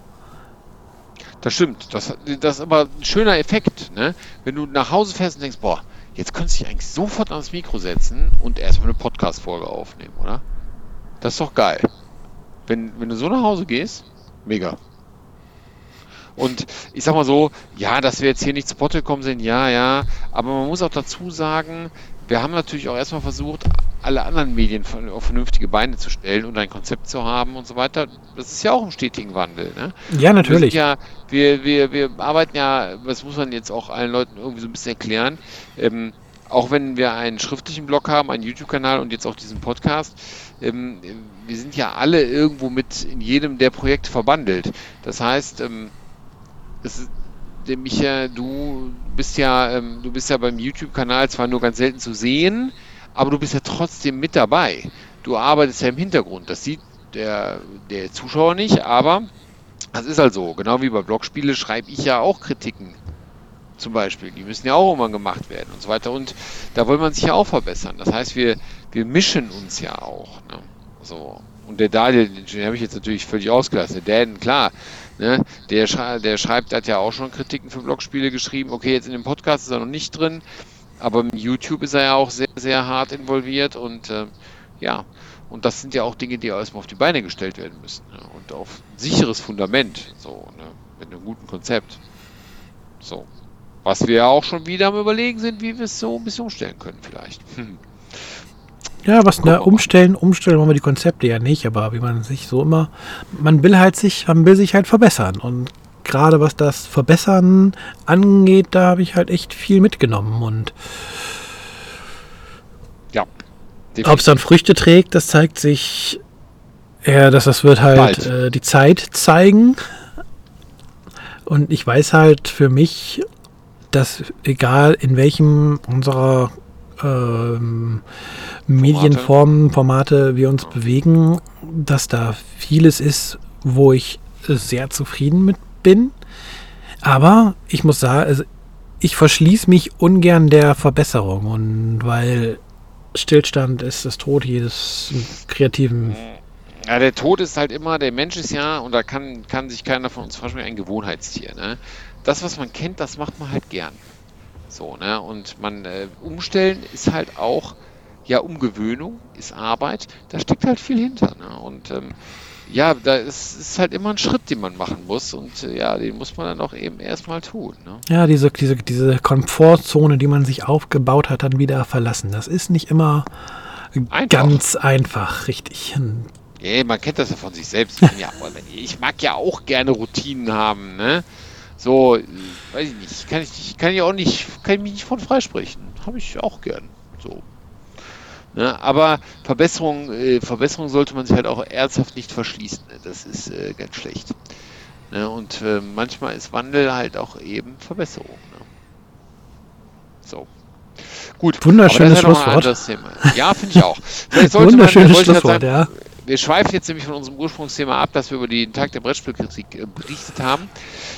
Das stimmt. Das, das ist aber ein schöner Effekt, ne? Wenn du nach Hause fährst und denkst, boah, jetzt könntest du dich eigentlich sofort ans Mikro setzen und erstmal eine Podcast-Folge aufnehmen, oder? Das ist doch geil. Wenn, wenn du so nach Hause gehst, mega. Und ich sag mal so, ja, dass wir jetzt hier nicht zu Potte gekommen sind, ja, ja, aber man muss auch dazu sagen, wir haben natürlich auch erstmal versucht, alle anderen Medien auf vernünftige Beine zu stellen und ein Konzept zu haben und so weiter. Das ist ja auch ein stetigen Wandel. Ne? Ja, natürlich. Wir, ja, wir, wir, wir arbeiten ja, das muss man jetzt auch allen Leuten irgendwie so ein bisschen erklären, ähm, auch wenn wir einen schriftlichen Blog haben, einen YouTube-Kanal und jetzt auch diesen Podcast, ähm, wir sind ja alle irgendwo mit in jedem der Projekte verbandelt. Das heißt, ähm, es ist, der Micha, du bist ja, ähm, du bist ja beim YouTube-Kanal zwar nur ganz selten zu sehen, aber du bist ja trotzdem mit dabei. Du arbeitest ja im Hintergrund. Das sieht der, der Zuschauer nicht, aber das ist halt so. Genau wie bei Blogspiele schreibe ich ja auch Kritiken zum Beispiel. Die müssen ja auch immer gemacht werden und so weiter. Und da will man sich ja auch verbessern. Das heißt, wir, wir mischen uns ja auch. Ne? So. Und der Daniel, den habe ich jetzt natürlich völlig ausgelassen. Der Dan, klar, ne? der, der schreibt, der hat ja auch schon Kritiken für Blogspiele geschrieben. Okay, jetzt in dem Podcast ist er noch nicht drin, aber im YouTube ist er ja auch sehr, sehr hart involviert und äh, ja, und das sind ja auch Dinge, die erstmal auf die Beine gestellt werden müssen. Ne? Und auf ein sicheres Fundament, so, ne? mit einem guten Konzept. So. Was wir ja auch schon wieder am Überlegen sind, wie wir es so ein bisschen umstellen können, vielleicht. Hm. Ja, was ne, umstellen, umstellen wollen wir die Konzepte ja nicht, aber wie man sich so immer, man will halt sich, man will sich halt verbessern. Und gerade was das Verbessern angeht, da habe ich halt echt viel mitgenommen. Und ja. Ob es dann Früchte trägt, das zeigt sich, ja, dass das wird halt äh, die Zeit zeigen. Und ich weiß halt für mich, dass egal in welchem unserer ähm, Medienformen, Formate wir uns bewegen, dass da vieles ist, wo ich sehr zufrieden mit bin. Aber ich muss sagen, also ich verschließe mich ungern der Verbesserung und weil Stillstand ist das Tod jedes kreativen. Ja, der Tod ist halt immer, der Mensch ist ja, und da kann, kann sich keiner von uns vorstellen, ein Gewohnheitstier. Ne? Das, was man kennt, das macht man halt gern. So, ne? Und man äh, umstellen ist halt auch, ja, Umgewöhnung ist Arbeit, da steckt halt viel hinter. Ne? Und ähm, ja, da ist, ist halt immer ein Schritt, den man machen muss und äh, ja, den muss man dann auch eben erstmal tun. Ne? Ja, diese, diese, diese Komfortzone, die man sich aufgebaut hat, dann wieder verlassen. Das ist nicht immer einfach. ganz einfach, richtig. Ja, man kennt das ja von sich selbst. Ich, ja, ich mag ja auch gerne Routinen haben, ne? So, weiß ich nicht, kann ich, kann ich auch nicht, kann ich mich nicht von freisprechen. Habe ich auch gern. So. Ne? Aber Verbesserung, äh, Verbesserung sollte man sich halt auch ernsthaft nicht verschließen. Ne? Das ist äh, ganz schlecht. Ne? Und äh, manchmal ist Wandel halt auch eben Verbesserung. Ne? So. Gut. Wunderschönes Schlusswort. Ja, finde ich auch. Wunderschönes man, Schlusswort, ja. Wir schweifen jetzt nämlich von unserem Ursprungsthema ab, dass wir über den Tag der Brettspielkritik äh, berichtet haben.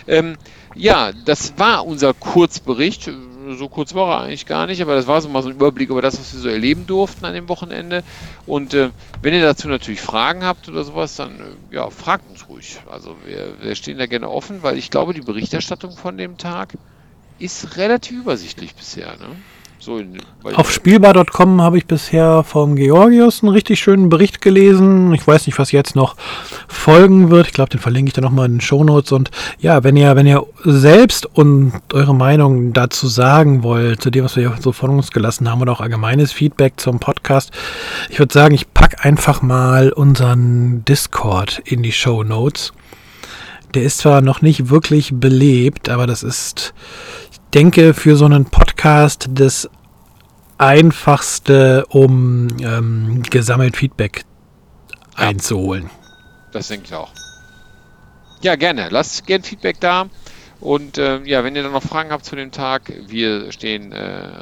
Ähm, ja, das war unser Kurzbericht. So kurz war er eigentlich gar nicht, aber das war so mal so ein Überblick über das, was wir so erleben durften an dem Wochenende. Und äh, wenn ihr dazu natürlich Fragen habt oder sowas, dann äh, ja, fragt uns ruhig. Also wir, wir stehen da gerne offen, weil ich glaube, die Berichterstattung von dem Tag ist relativ übersichtlich bisher. Ne? So Auf spielbar.com habe ich bisher vom Georgius einen richtig schönen Bericht gelesen. Ich weiß nicht, was jetzt noch folgen wird. Ich glaube, den verlinke ich dann nochmal in den Shownotes. Und ja, wenn ihr, wenn ihr selbst und eure Meinung dazu sagen wollt, zu dem, was wir so von uns gelassen haben oder auch allgemeines Feedback zum Podcast, ich würde sagen, ich packe einfach mal unseren Discord in die Shownotes. Der ist zwar noch nicht wirklich belebt, aber das ist denke, für so einen Podcast das einfachste, um ähm, gesammelt Feedback ja. einzuholen. Das denke ich auch. Ja, gerne. Lasst gerne Feedback da. Und äh, ja, wenn ihr dann noch Fragen habt zu dem Tag, wir stehen äh,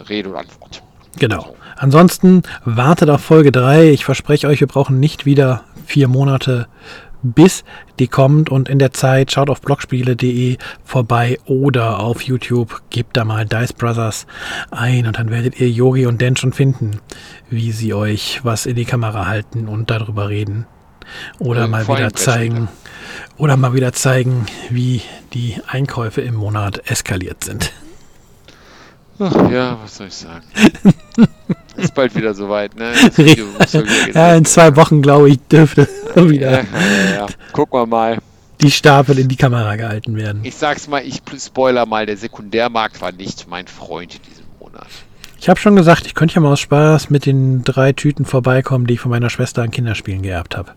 Rede und Antwort. Genau. Ansonsten wartet auf Folge 3. Ich verspreche euch, wir brauchen nicht wieder vier Monate bis die kommt. Und in der Zeit schaut auf blogspiele.de vorbei oder auf YouTube, gebt da mal Dice Brothers ein und dann werdet ihr Yogi und Dan schon finden, wie sie euch was in die Kamera halten und darüber reden. Oder mal wieder zeigen, oder mal wieder zeigen, wie die Einkäufe im Monat eskaliert sind. Ach ja, was soll ich sagen? ist bald wieder soweit, ne? ja, in zwei Wochen, glaube ich, dürfte wieder. Ja, ja, ja. Gucken wir mal. Die Stapel in die Kamera gehalten werden. Ich sag's mal, ich spoiler mal, der Sekundärmarkt war nicht mein Freund in diesem Monat. Ich habe schon gesagt, ich könnte ja mal aus Spaß mit den drei Tüten vorbeikommen, die ich von meiner Schwester an Kinderspielen geerbt habe.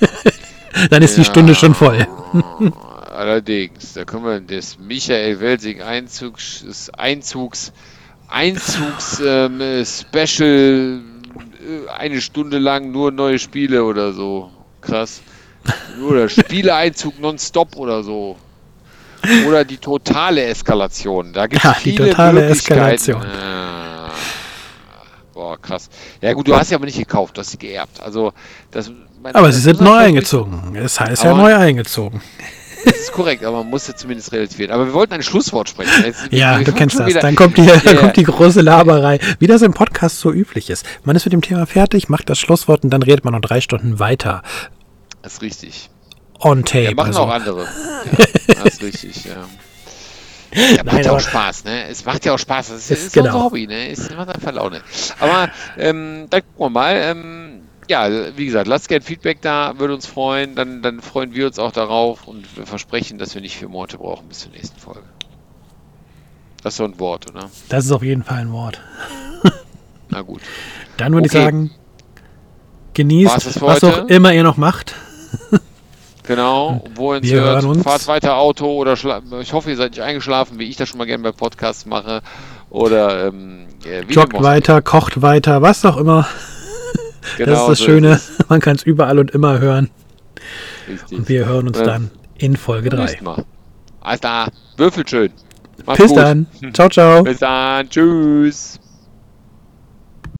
Dann ist die Stunde schon voll. Allerdings, da können wir des Michael Welsing Einzugs, Einzugs Einzugs-Special ähm, äh, eine Stunde lang nur neue Spiele oder so. Krass. Oder Spieleeinzug nonstop oder so. Oder die totale Eskalation. Da gibt es ja, viele die totale Eskalation. Äh, boah, krass. Ja gut, du hast sie aber nicht gekauft, du hast sie geerbt. Also das. aber sie sind neu eingezogen. Es das heißt ja neu eingezogen. Das ist korrekt, aber man muss ja zumindest relativieren. Aber wir wollten ein Schlusswort sprechen. Jetzt, Ja, wir du kennst das. wieder- Dann kommt die, dann ja. kommt die große Laberei. Wie das im Podcast so üblich ist. Man ist mit dem Thema fertig, macht das Schlusswort und dann redet man noch drei Stunden weiter. Das ist richtig. On tape. Ja, machen also. auch andere. Ja, das ist richtig, ja. Ja, macht Nein, ja auch Spaß, ne? Es macht ja auch Spaß. Das ist, ist so genau. unser Hobby, ne? Es macht einfach Laune. Aber ähm, dann gucken wir mal. Ähm, ja, wie gesagt, lasst gerne Feedback da, würde uns freuen. Dann, dann freuen wir uns auch darauf und wir versprechen, dass wir nicht vier Monate brauchen bis zur nächsten Folge. Das ist so ein Wort, oder? Das ist auf jeden Fall ein Wort. Na gut. Dann würde Okay. ich sagen, genießt, was heute? auch immer ihr noch macht. Genau, wo ihr uns Wir hört, uns. fahrt weiter Auto oder ich hoffe, ihr seid nicht eingeschlafen, wie ich das schon mal gerne bei Podcasts mache. Oder ähm, Joggt weiter, kocht weiter, was auch immer. Sei. das ist Genau das so Schöne. es. Man kann es überall und immer hören. Richtig. Und wir hören uns Ja. dann in Folge Bis 3. nächsten Mal. Alles klar. Würfel schön. Macht's Bis gut. dann. Ciao, ciao. Bis dann. Tschüss.